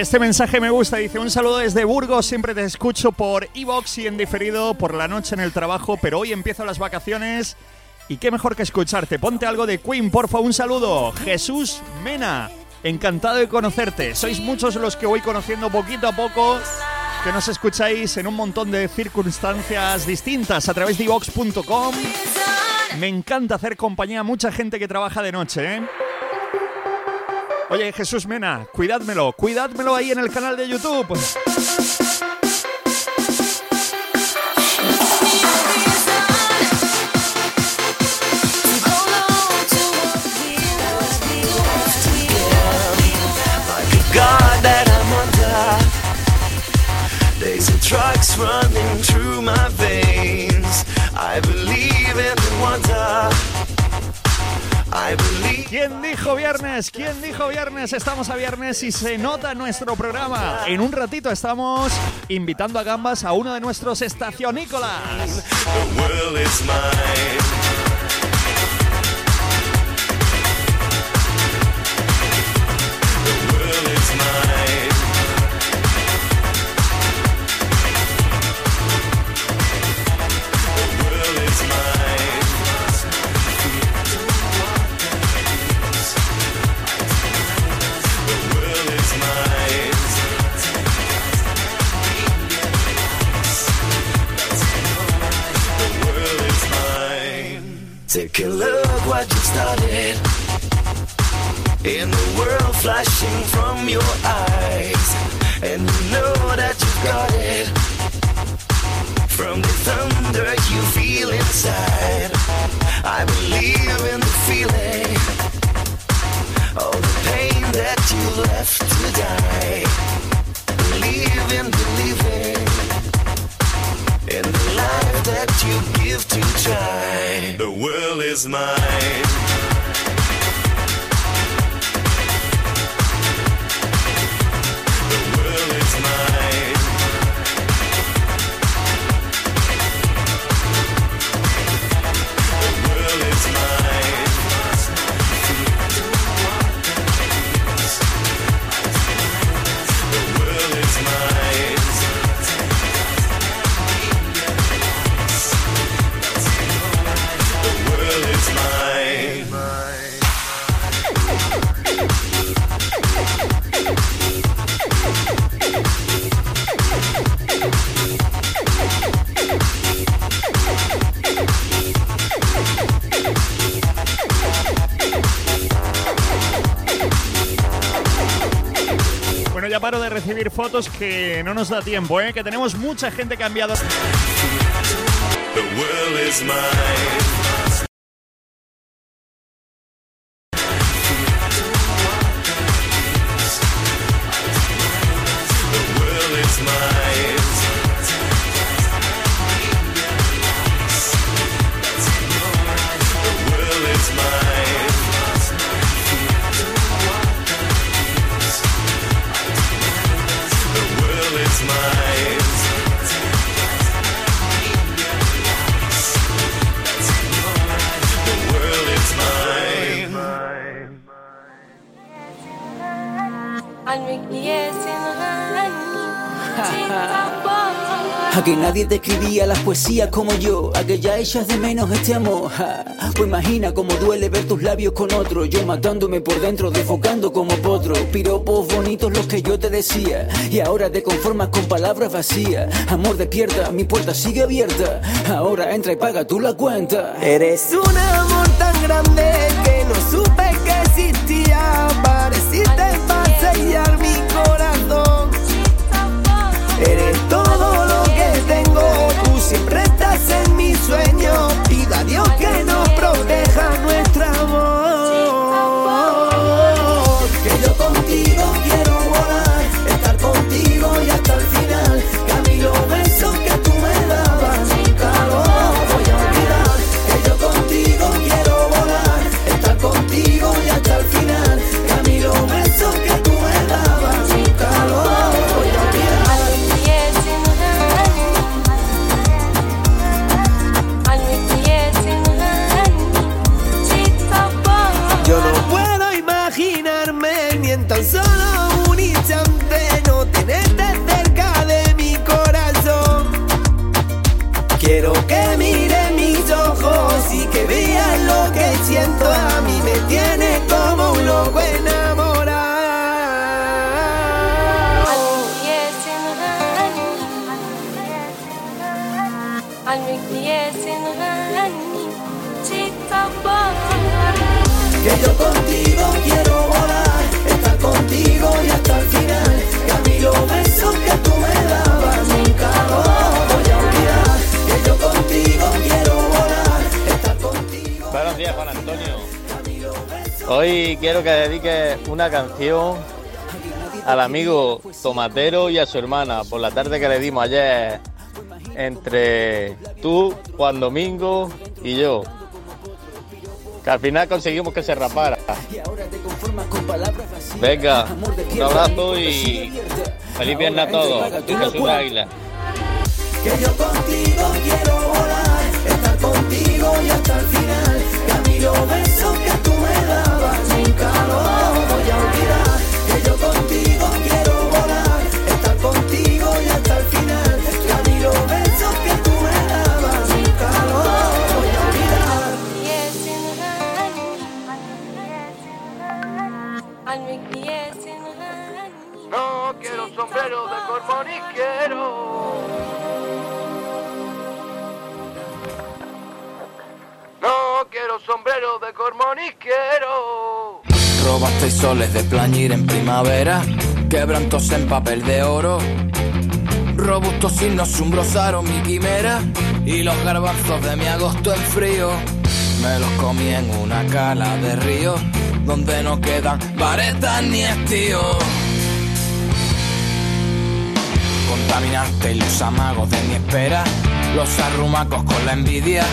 Speaker 4: Este mensaje me gusta, dice un saludo desde Burgos, siempre te escucho por iVox y en diferido por la noche en el trabajo, pero hoy empiezo las vacaciones y qué mejor que escucharte. Ponte algo de Queen, porfa, un saludo. Jesús Mena, encantado de conocerte. Sois muchos los que voy conociendo poquito a poco, que nos escucháis en un montón de circunstancias distintas a través de iVox.com Me encanta hacer compañía a mucha gente que trabaja de noche, ¿eh? Oye, Jesús Mena, cuidádmelo, cuidádmelo ahí en el canal de YouTube.
Speaker 26: Drugs running through my veins. I believe in the.
Speaker 4: ¿Quién dijo viernes? ¿Quién dijo viernes? Estamos a viernes y se nota nuestro programa. En un ratito estamos invitando a gambas a uno de nuestros estacionícolas.
Speaker 26: The world is mine. World is mine.
Speaker 4: Paro de recibir fotos que no nos da tiempo, ¿eh? Que tenemos mucha gente
Speaker 26: mine.
Speaker 27: Poesías como yo, a que ya echas de menos este amor. ja. Pues imagina cómo duele ver tus labios con otro, yo matándome por dentro, desfocando como potro. Piropos bonitos los que yo te decía, y ahora te conformas con palabras vacías. Amor despierta, mi puerta sigue abierta. Ahora entra y paga tú la cuenta.
Speaker 26: Eres un amor tan grande que no supe que existía. Pareciste para
Speaker 28: Hoy quiero que dediques una canción al amigo Tomatero y a su hermana por la tarde que le dimos ayer entre tú, Juan Domingo y yo. Que al final conseguimos que se rapara. Venga, un abrazo y feliz viernes a todos. Jesús Águila.
Speaker 26: Que yo contigo quiero volar, estar contigo y hasta el final.
Speaker 29: No quiero sombrero de corvo ni quiero. No quiero sombrero de cormo ni quiero.
Speaker 30: Robasteis soles de plañir en primavera, quebrantos en papel de oro. Robustos signos umbrosaron mi quimera y los garbanzos de mi agosto en frío. Me los comí en una cala de río donde no quedan varetas ni estíos. Contaminasteis los amagos de mi espera, los arrumacos con la envidia.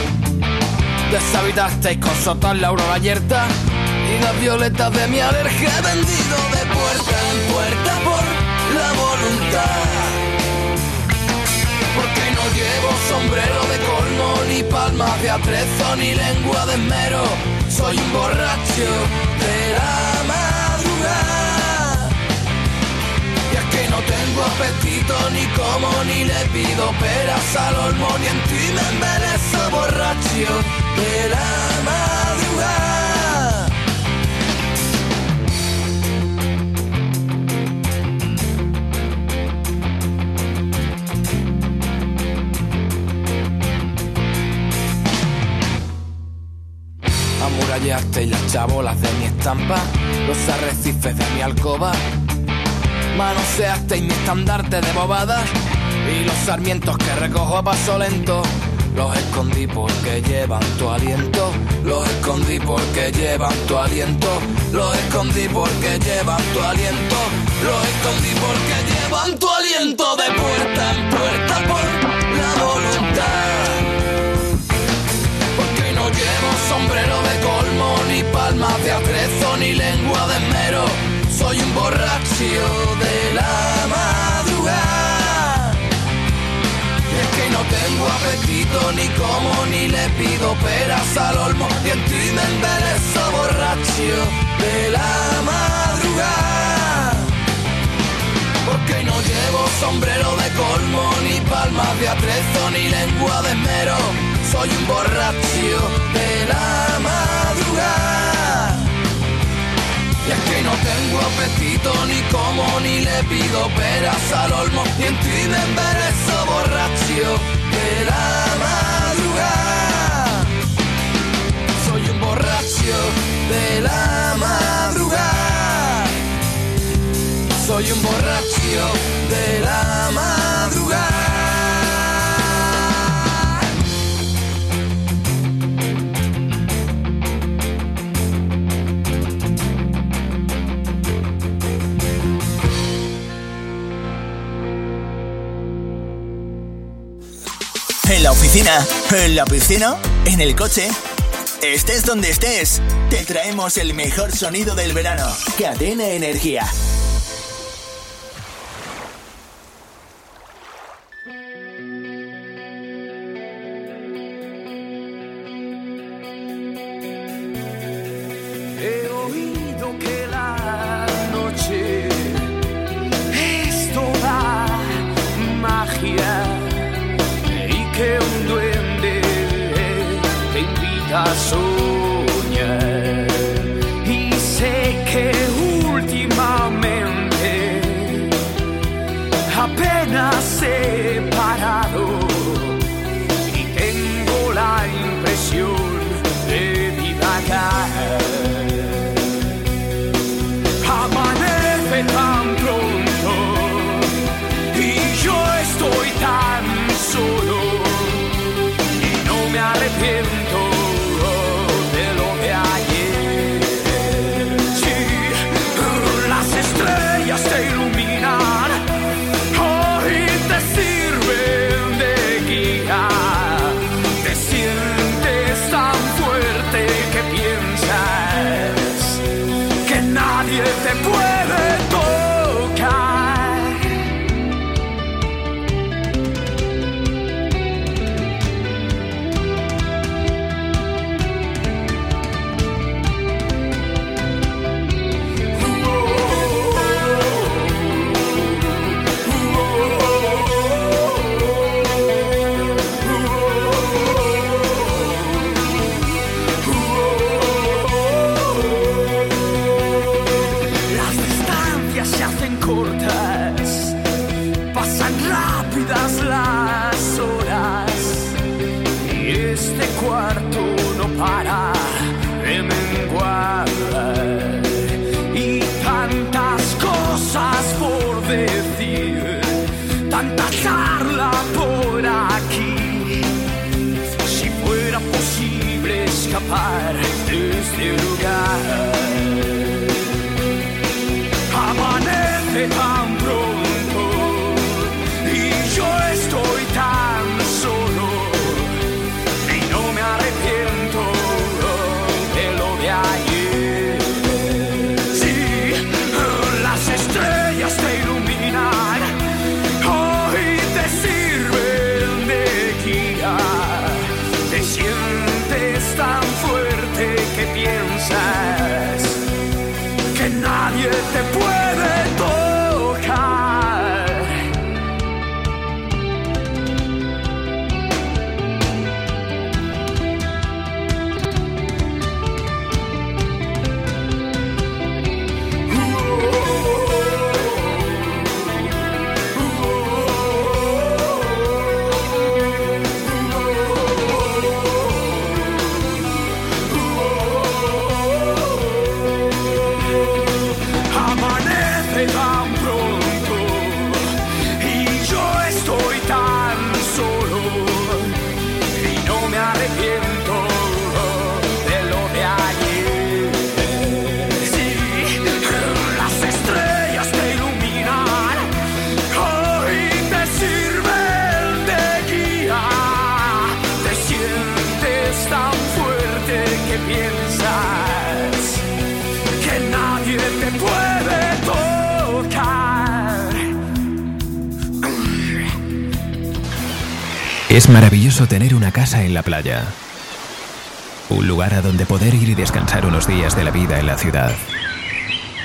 Speaker 30: Deshabitasteis con sotas la aurora yerta y las violetas de mi alergia vendido de puerta en puerta por la voluntad. Porque no llevo sombrero de colmo, ni palmas de atrezo, ni lengua de esmero. Soy un borracho de la madrugada. Y es que no tengo apetito, ni como, ni le pido peras al olmo, ni en ti me embelezo borracho Amurallasteis las chabolas de mi estampa, los arrecifes de mi alcoba. Manoseasteis mi estandarte de bobadas y los sarmientos que recojo a paso lento. Los escondí porque llevan tu aliento, los escondí porque llevan tu aliento, los escondí porque llevan tu aliento, los escondí porque llevan tu aliento de puerta en puerta por la voluntad. Porque no llevo sombrero de colmo, ni palmas de atrezo, ni lengua de esmero. Soy un borracho de la madrugada. Pido peras al olmo. Y en ti me embelezo borracho de la madrugada. Porque no llevo sombrero de colmo, ni palmas de atrezo, ni lengua de esmero. Soy un borracho de la madrugada. Y es que no tengo apetito, ni como, ni le pido peras al olmo. Y en ti me embelezo borracho de la borracho de la madrugada. Soy un borracho de la madrugada.
Speaker 19: En la oficina, en la piscina, en el coche. Estés donde estés, te traemos el mejor sonido del verano. Cadena Energía.
Speaker 1: Tener una casa en la playa. Un lugar a donde poder ir y descansar unos días de la vida en la ciudad.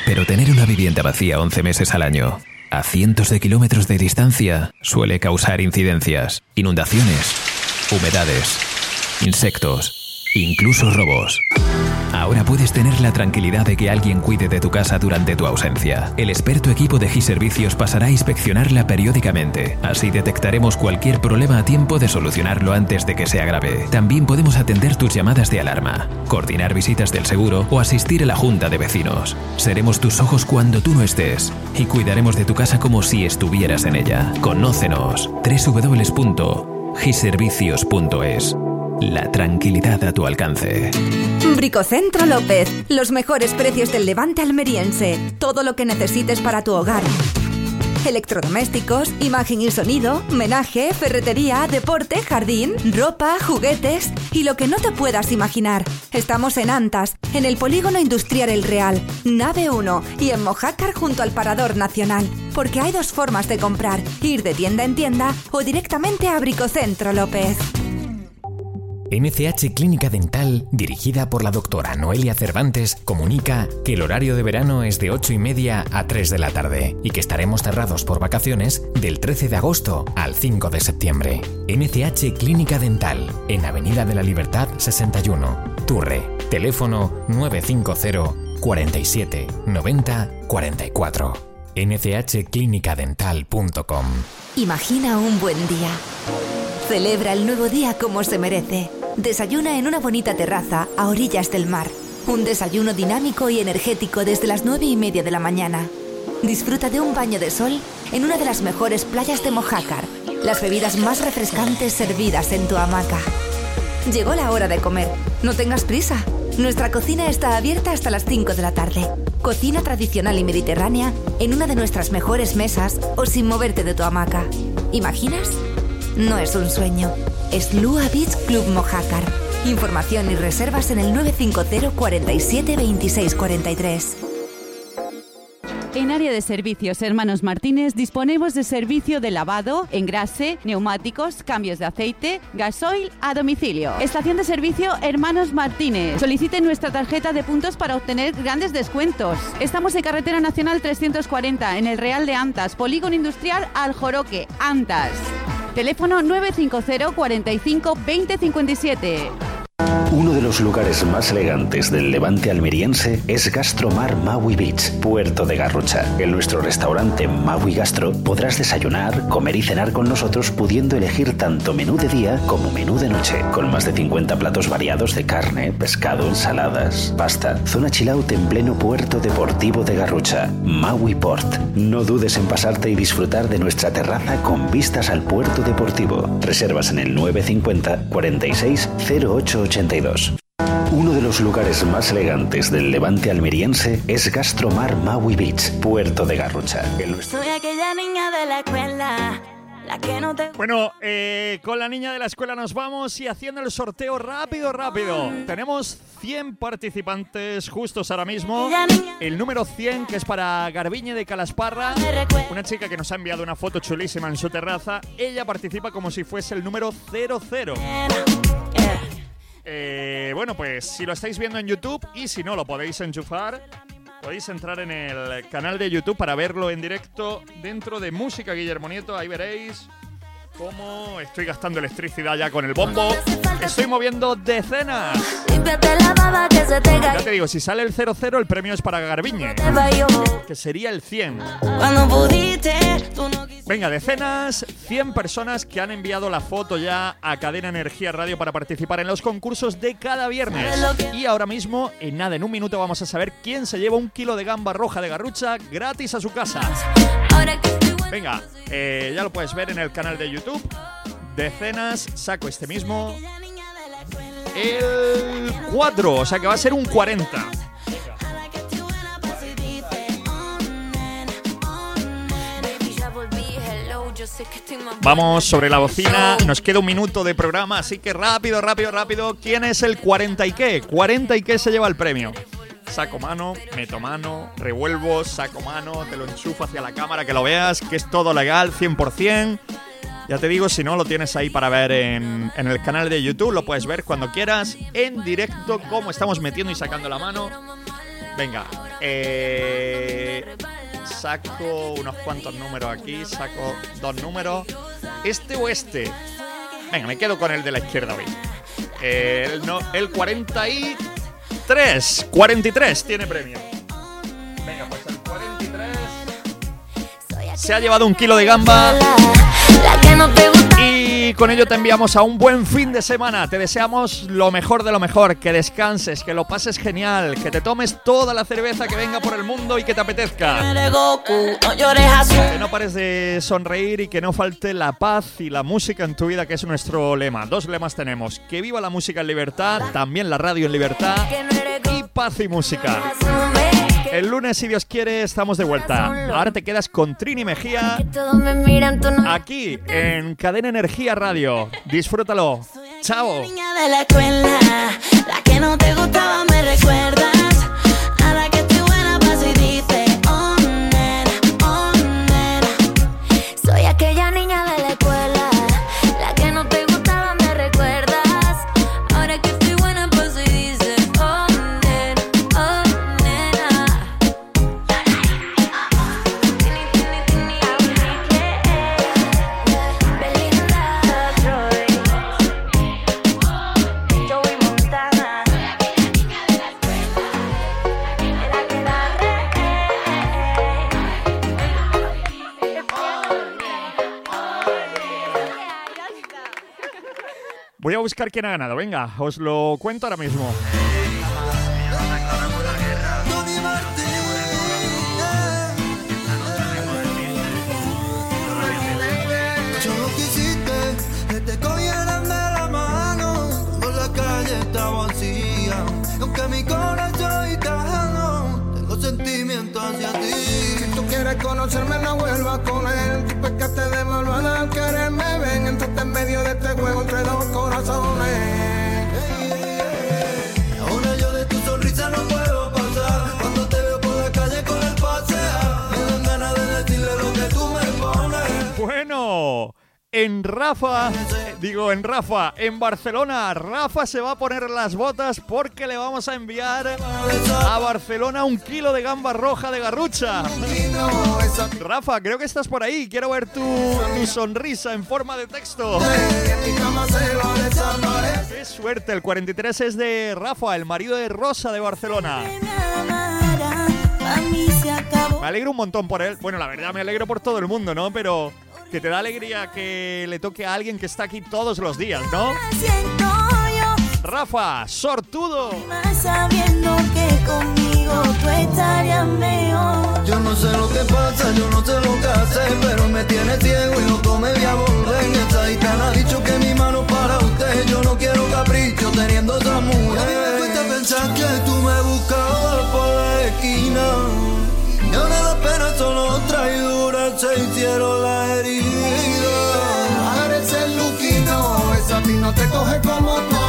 Speaker 1: Pero tener una vivienda vacía 11 meses al año, a cientos de kilómetros de distancia, suele causar incidencias, inundaciones, humedades, insectos, incluso robos. Ahora puedes tener la tranquilidad de que alguien cuide de tu casa durante tu ausencia. El experto equipo de G-Servicios pasará a inspeccionarla periódicamente. Así detectaremos cualquier problema a tiempo de solucionarlo antes de que sea grave. También podemos atender tus llamadas de alarma, coordinar visitas del seguro o asistir a la junta de vecinos. Seremos tus ojos cuando tú no estés y cuidaremos de tu casa como si estuvieras en ella. Conócenos. www.giservicios.es. La tranquilidad a tu alcance.
Speaker 2: Bricocentro López. Los mejores precios del levante almeriense. Todo lo que necesites para tu hogar. Electrodomésticos, imagen y sonido, menaje, ferretería, deporte, jardín, ropa, juguetes y lo que no te puedas imaginar. Estamos en Antas, en el Polígono Industrial El Real, Nave 1 y en Mojácar junto al Parador Nacional. Porque hay dos formas de comprar, ir de tienda en tienda o directamente a Bricocentro López.
Speaker 10: MCH Clínica Dental, dirigida por la doctora Noelia Cervantes, comunica que el horario de verano es de 8 y media a 3 de la tarde y que estaremos cerrados por vacaciones del 13 de agosto al 5 de septiembre. MCH Clínica Dental, en Avenida de la Libertad 61, Turre. Teléfono 950 47 90 44. nchclinicadental.com
Speaker 2: Imagina un buen día. Celebra el nuevo día como se merece. Desayuna en una bonita terraza a orillas del mar. Un desayuno dinámico y energético desde las nueve y media de la mañana. Disfruta de un baño de sol en una de las mejores playas de Mojácar. Las bebidas más refrescantes servidas en tu hamaca. Llegó la hora de comer. No tengas prisa. Nuestra cocina está abierta hasta las 5 de la tarde. Cocina tradicional y mediterránea en una de nuestras mejores mesas o sin moverte de tu hamaca. ¿Imaginas? No es un sueño. Es Lua Beach Club Mojácar. Información y reservas en el 950 47 26 43.
Speaker 31: En área de servicios Hermanos Martínez disponemos de servicio de lavado, engrase, neumáticos, cambios de aceite, gasoil a domicilio. Estación de servicio Hermanos Martínez. Solicite nuestra tarjeta de puntos para obtener grandes descuentos. Estamos en Carretera Nacional 340 en el Real de Antas, Polígono Industrial Aljoroque, Antas. Teléfono 950 45 2057.
Speaker 11: Uno de los lugares más elegantes del levante almeriense es Gastromar Maui Beach, Puerto de Garrucha. En nuestro restaurante Maui Gastro podrás desayunar, comer y cenar con nosotros pudiendo elegir tanto menú de día como menú de noche, con más de 50 platos variados de carne, pescado, ensaladas, pasta. Zona chill out en puerto deportivo de Garrucha, Maui Port. No dudes en pasarte y disfrutar de nuestra terraza con vistas al puerto deportivo. Reservas en el 950 46 0882. Uno de los lugares más elegantes del levante almeriense es Gastromar Maui Beach, Puerto de Garrucha.
Speaker 8: Soy aquella niña de la escuela, la que no te...
Speaker 4: Bueno, eh, con la niña de la escuela nos vamos y haciendo el sorteo rápido, rápido. Tenemos 100 participantes justos ahora mismo. El número 100, que es para Garbiñe de Calasparra, una chica que nos ha enviado una foto chulísima en su terraza. Ella participa como si fuese el número 00. Eh, bueno, pues si lo estáis viendo en YouTube y si no lo podéis enchufar, podéis entrar en el canal de YouTube para verlo en directo dentro de Música Guillermo Nieto. Ahí veréis cómo estoy gastando electricidad ya con el bombo. Estoy moviendo decenas.
Speaker 8: Que
Speaker 4: Ya te digo, si sale el 00, el premio es para Garbiñe, que sería el 100.
Speaker 8: Cuando pudiste, tú no
Speaker 4: Venga, decenas, 100 personas que han enviado la foto ya a Cadena Energía Radio para participar en los concursos de cada viernes. Y ahora mismo, en nada, en un minuto vamos a saber quién se lleva un kilo de gamba roja de garrucha gratis a su casa. Venga, eh, ya lo puedes ver en el canal de YouTube. Decenas, saco este mismo. El 4, o sea que va a ser un 40. Vamos sobre la bocina, nos queda un minuto de programa, así que rápido, rápido, rápido. ¿Quién es el 40 y qué? 40 y qué se lleva el premio. Saco mano, meto mano, revuelvo, saco mano, te lo enchufo hacia la cámara que lo veas, que es todo legal, 100%. Ya te digo, si no, lo tienes ahí para ver en, en el canal de YouTube. Lo puedes ver cuando quieras, en directo, como estamos metiendo y sacando la mano. Venga, eh, saco unos cuantos números aquí, saco dos números. ¿Este o este? Venga, me quedo con el de la izquierda hoy. El, no, el 43. 43 tiene premio. Venga, pues el 43 se ha llevado un kilo de gamba. Y con ello te enviamos a un buen fin de semana. Te deseamos lo mejor de lo mejor, que descanses, que lo pases genial, que te tomes toda la cerveza que venga por el mundo y que te apetezca. Que no pares de sonreír y que no falte la paz y la música en tu vida, que es nuestro lema. Dos lemas tenemos. Que viva la música en libertad, también la radio en libertad y paz y música. El lunes, si Dios quiere, estamos de vuelta. Ahora te quedas con Trini Mejía aquí en Cadena Energía Radio. Disfrútalo. Chao.
Speaker 8: niña de la escuela, la que no te gustaba me recuerdas.
Speaker 4: Buscar quién ha ganado. Venga, os lo cuento ahora mismo.
Speaker 32: Yo lo quisiste que te cogieran de la mano Por la calle está vacía y Aunque mi corazón gitano Tengo sentimientos hacia ti Si tú quieres conocerme no vuelvas con él Tu pecaste de malvada al quererme este juego entre dos corazones
Speaker 4: en Rafa, digo en Rafa, en Barcelona, Rafa se va a poner las botas porque le vamos a enviar a Barcelona un kilo de gamba roja de garrucha. Rafa, creo que estás por ahí. Quiero ver tu, tu sonrisa en forma de texto. Qué suerte, el 43 es de Rafa, el marido de Rosa de Barcelona. Me alegro un montón por él. Bueno, la verdad me alegro por todo el mundo, ¿no? Pero que te da alegría que le toque a alguien que está aquí todos los días, ¿no? Rafa, sortudo.
Speaker 8: Más sabiendo que conmigo tú estarías mejor.
Speaker 32: Yo no sé lo que pasa, yo no sé lo que hace, pero me tiene ciego y loco me voy a volver. Esa gitana ha dicho que mi mano para usted, yo no quiero capricho teniendo otra mujer. Y a mí me cuesta pensar que tú me buscabas por la esquina. Y ahora la pena son los traidores, se hicieron te coge como tú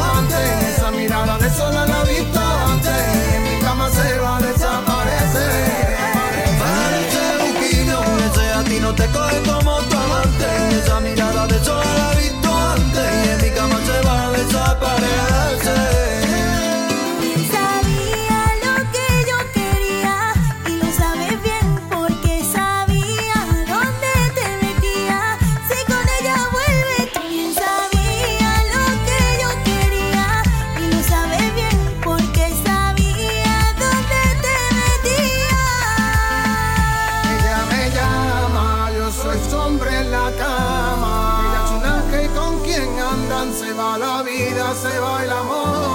Speaker 32: se va la vida, se va el amor.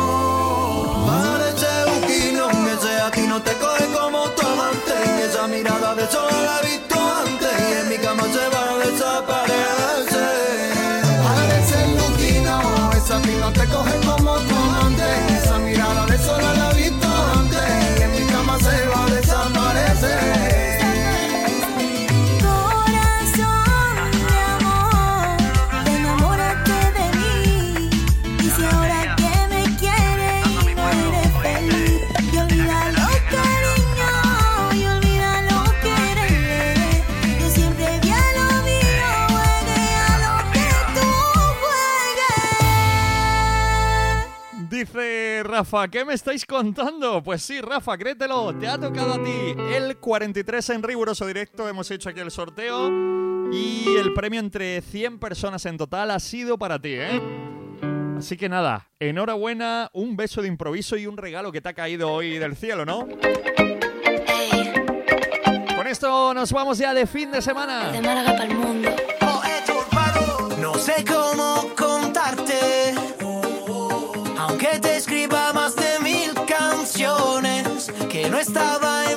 Speaker 4: Rafa, ¿qué me estáis contando? Pues sí, Rafa, créetelo, te ha tocado a ti. El 43 en riguroso directo, hemos hecho aquí el sorteo y el premio entre 100 personas en total ha sido para ti, ¿eh? Así que nada, enhorabuena, un beso de improviso y un regalo que te ha caído hoy del cielo, ¿no? Con esto nos vamos ya de fin de semana.
Speaker 8: De Málaga para el mundo.
Speaker 26: No sé cómo estaba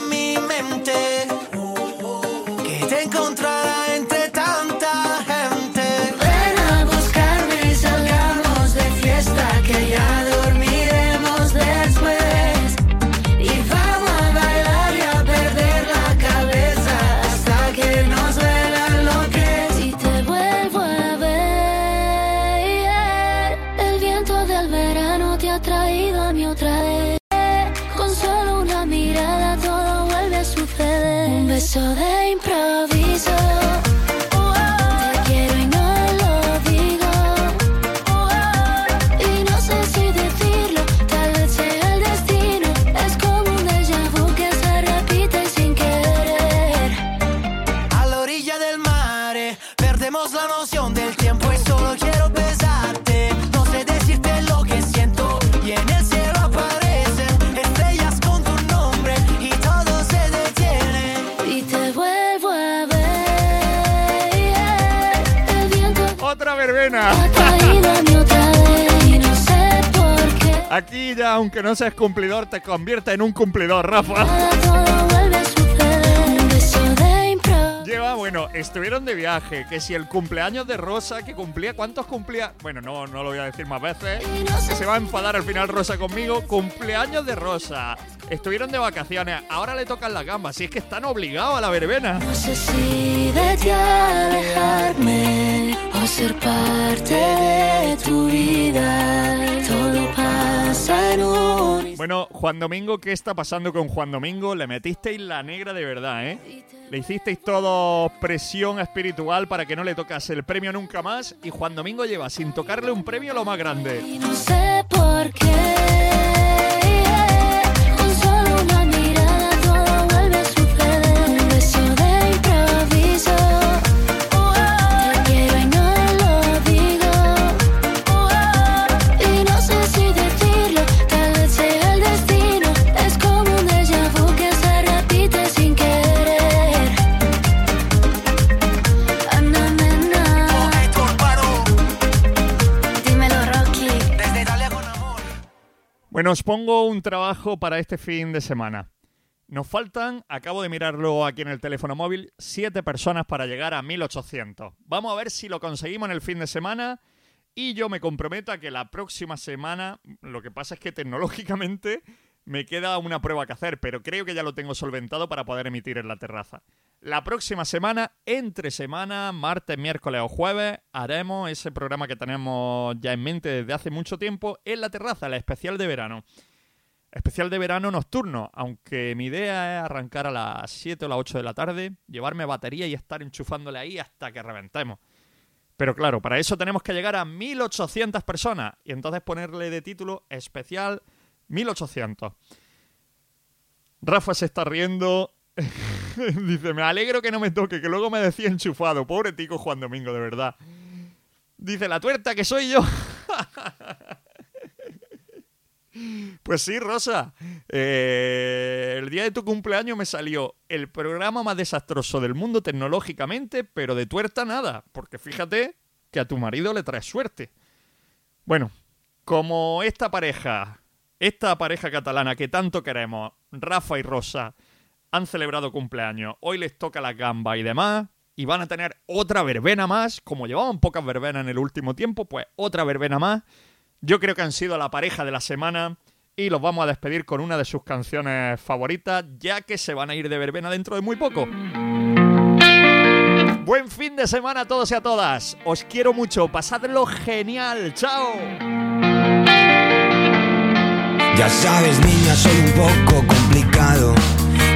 Speaker 4: Aquí ya, aunque no seas cumplidor, te convierte en un cumplidor, Rafa. Lleva, bueno, estuvieron de viaje, que si el cumpleaños de Rosa, que cumplía, ¿cuántos cumplía? Bueno, no, no lo voy a decir más veces, que se va a enfadar al final Rosa conmigo. Cumpleaños de Rosa, estuvieron de vacaciones, ahora le tocan las gambas, si es que están obligados a la verbena.
Speaker 8: No sé si de ti alejarme o ser parte de tu vida.
Speaker 4: Bueno, Juan Domingo, ¿qué está pasando con Juan Domingo? Le metisteis la negra de verdad, ¿eh? Le hicisteis todo presión espiritual para que no le tocase el premio nunca más y Juan Domingo lleva sin tocarle un premio lo más grande.
Speaker 8: Y no sé por qué.
Speaker 4: Bueno, os pongo un trabajo para este fin de semana. Nos faltan, acabo de mirarlo aquí en el teléfono móvil, siete personas para llegar a 1800. Vamos a ver si lo conseguimos en el fin de semana y yo me comprometo a que la próxima semana, lo que pasa es que tecnológicamente me queda una prueba que hacer, pero creo que ya lo tengo solventado para poder emitir en la terraza. La próxima semana, entre semana, martes, miércoles o jueves, haremos ese programa que tenemos ya en mente desde hace mucho tiempo en la terraza, la especial de verano. Especial de verano nocturno, aunque mi idea es arrancar a las 7 o las 8 de la tarde, llevarme batería y estar enchufándole ahí hasta que reventemos. Pero claro, para eso tenemos que llegar a 1800 personas y entonces ponerle de título especial 1800. Rafa se está riendo. [LAUGHS] Dice, me alegro que no me toque, que luego me decía enchufado. Pobre tico Juan Domingo, de verdad. Dice, la tuerta que soy yo. [LAUGHS] Pues sí, Rosa. Eh, el día de tu cumpleaños me salió el programa más desastroso del mundo tecnológicamente, pero de tuerta nada. Porque fíjate que a tu marido le trae suerte. Bueno, como esta pareja, esta pareja catalana que tanto queremos, Rafa y Rosa, han celebrado cumpleaños, hoy les toca la gamba y demás, y van a tener otra verbena más, como llevaban pocas verbenas en el último tiempo, pues otra verbena más. Yo creo que han sido la pareja de la semana y los vamos a despedir con una de sus canciones favoritas, ya que se van a ir de verbena dentro de muy poco. Buen fin de semana a todos y a todas. Os quiero mucho. Pasadlo genial. Chao.
Speaker 33: Ya sabes, niña, soy un poco complicado.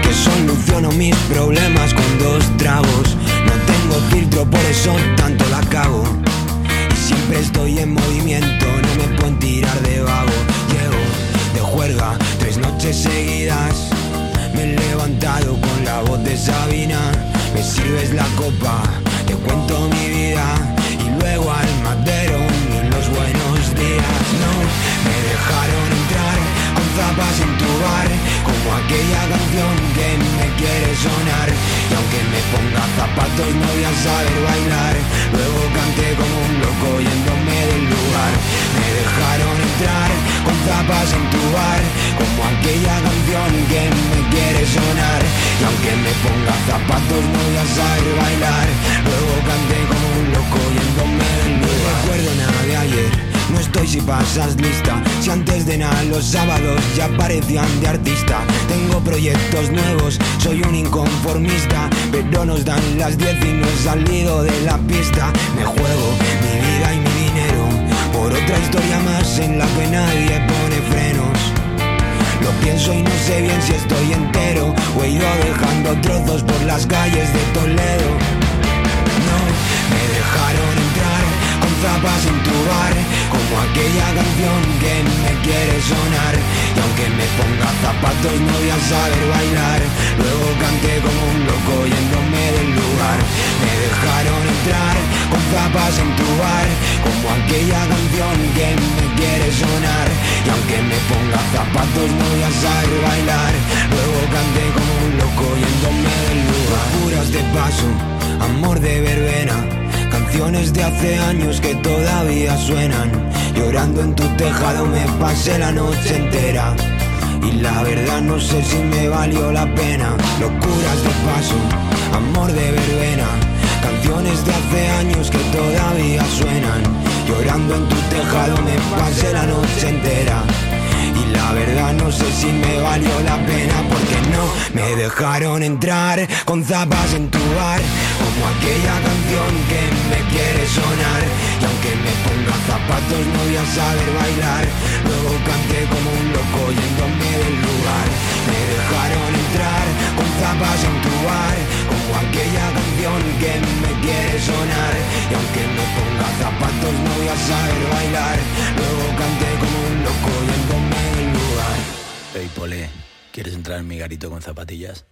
Speaker 33: Que soluciono mis problemas con dos tragos. No tengo filtro, por eso tanto la cago. Y siempre estoy en movimiento, no me pueden tirar de vago. Llego de juerga tres noches seguidas. Me he levantado con la voz de Sabina. Me sirves la copa, te cuento mi vida. Y luego al madero, en los buenos días, no me dejaron entrar con zapas en tu bar, como aquella canción que me quiere sonar. Y aunque me ponga zapatos no voy a saber bailar. Luego canté como un loco yéndome del lugar. Me dejaron entrar con zapas en tu bar, como aquella canción que me quiere sonar. Y aunque me ponga zapatos no voy a saber bailar. Luego canté como un loco yéndome del lugar. No recuerdo nada de ayer. No estoy si pasas lista. Si antes de nada los sábados ya parecían de artista. Tengo proyectos nuevos, soy un inconformista. Pero nos dan las 10 y no he salido de la pista. Me juego mi vida y mi dinero Por otra historia más en la que nadie pone frenos. Lo pienso y no sé bien si estoy entero o he ido dejando trozos por las calles de Toledo. No, me dejaron zapas en tu bar, como aquella canción que me quiere sonar. Y aunque me ponga zapatos no voy a saber bailar. Luego canté como un loco yéndome del lugar. Me dejaron entrar con zapas en tu bar, como aquella canción que me quiere sonar. Y aunque me ponga zapatos no voy a saber bailar. Luego canté como un loco yéndome del lugar. Puras de paso, amor de verbena. Canciones de hace años que todavía suenan. Llorando en tu tejado me pasé la noche entera. Y la verdad no sé si me valió la pena. Locuras de paso, amor de verbena. Canciones de hace años que todavía suenan. Llorando en tu tejado me pasé la noche entera. Verdad no sé si me valió la pena porque no me dejaron entrar con zapas en tu bar como aquella canción que me quiere sonar. Y aunque me ponga zapatos no voy a saber bailar. Luego canté como un loco yéndome del lugar. Me dejaron entrar con zapas en tu bar como aquella canción que me quiere sonar. Y aunque me ponga zapatos no voy a saber bailar. Luego canté como un loco
Speaker 32: Hey, Pole, ¿quieres entrar en mi garito con zapatillas?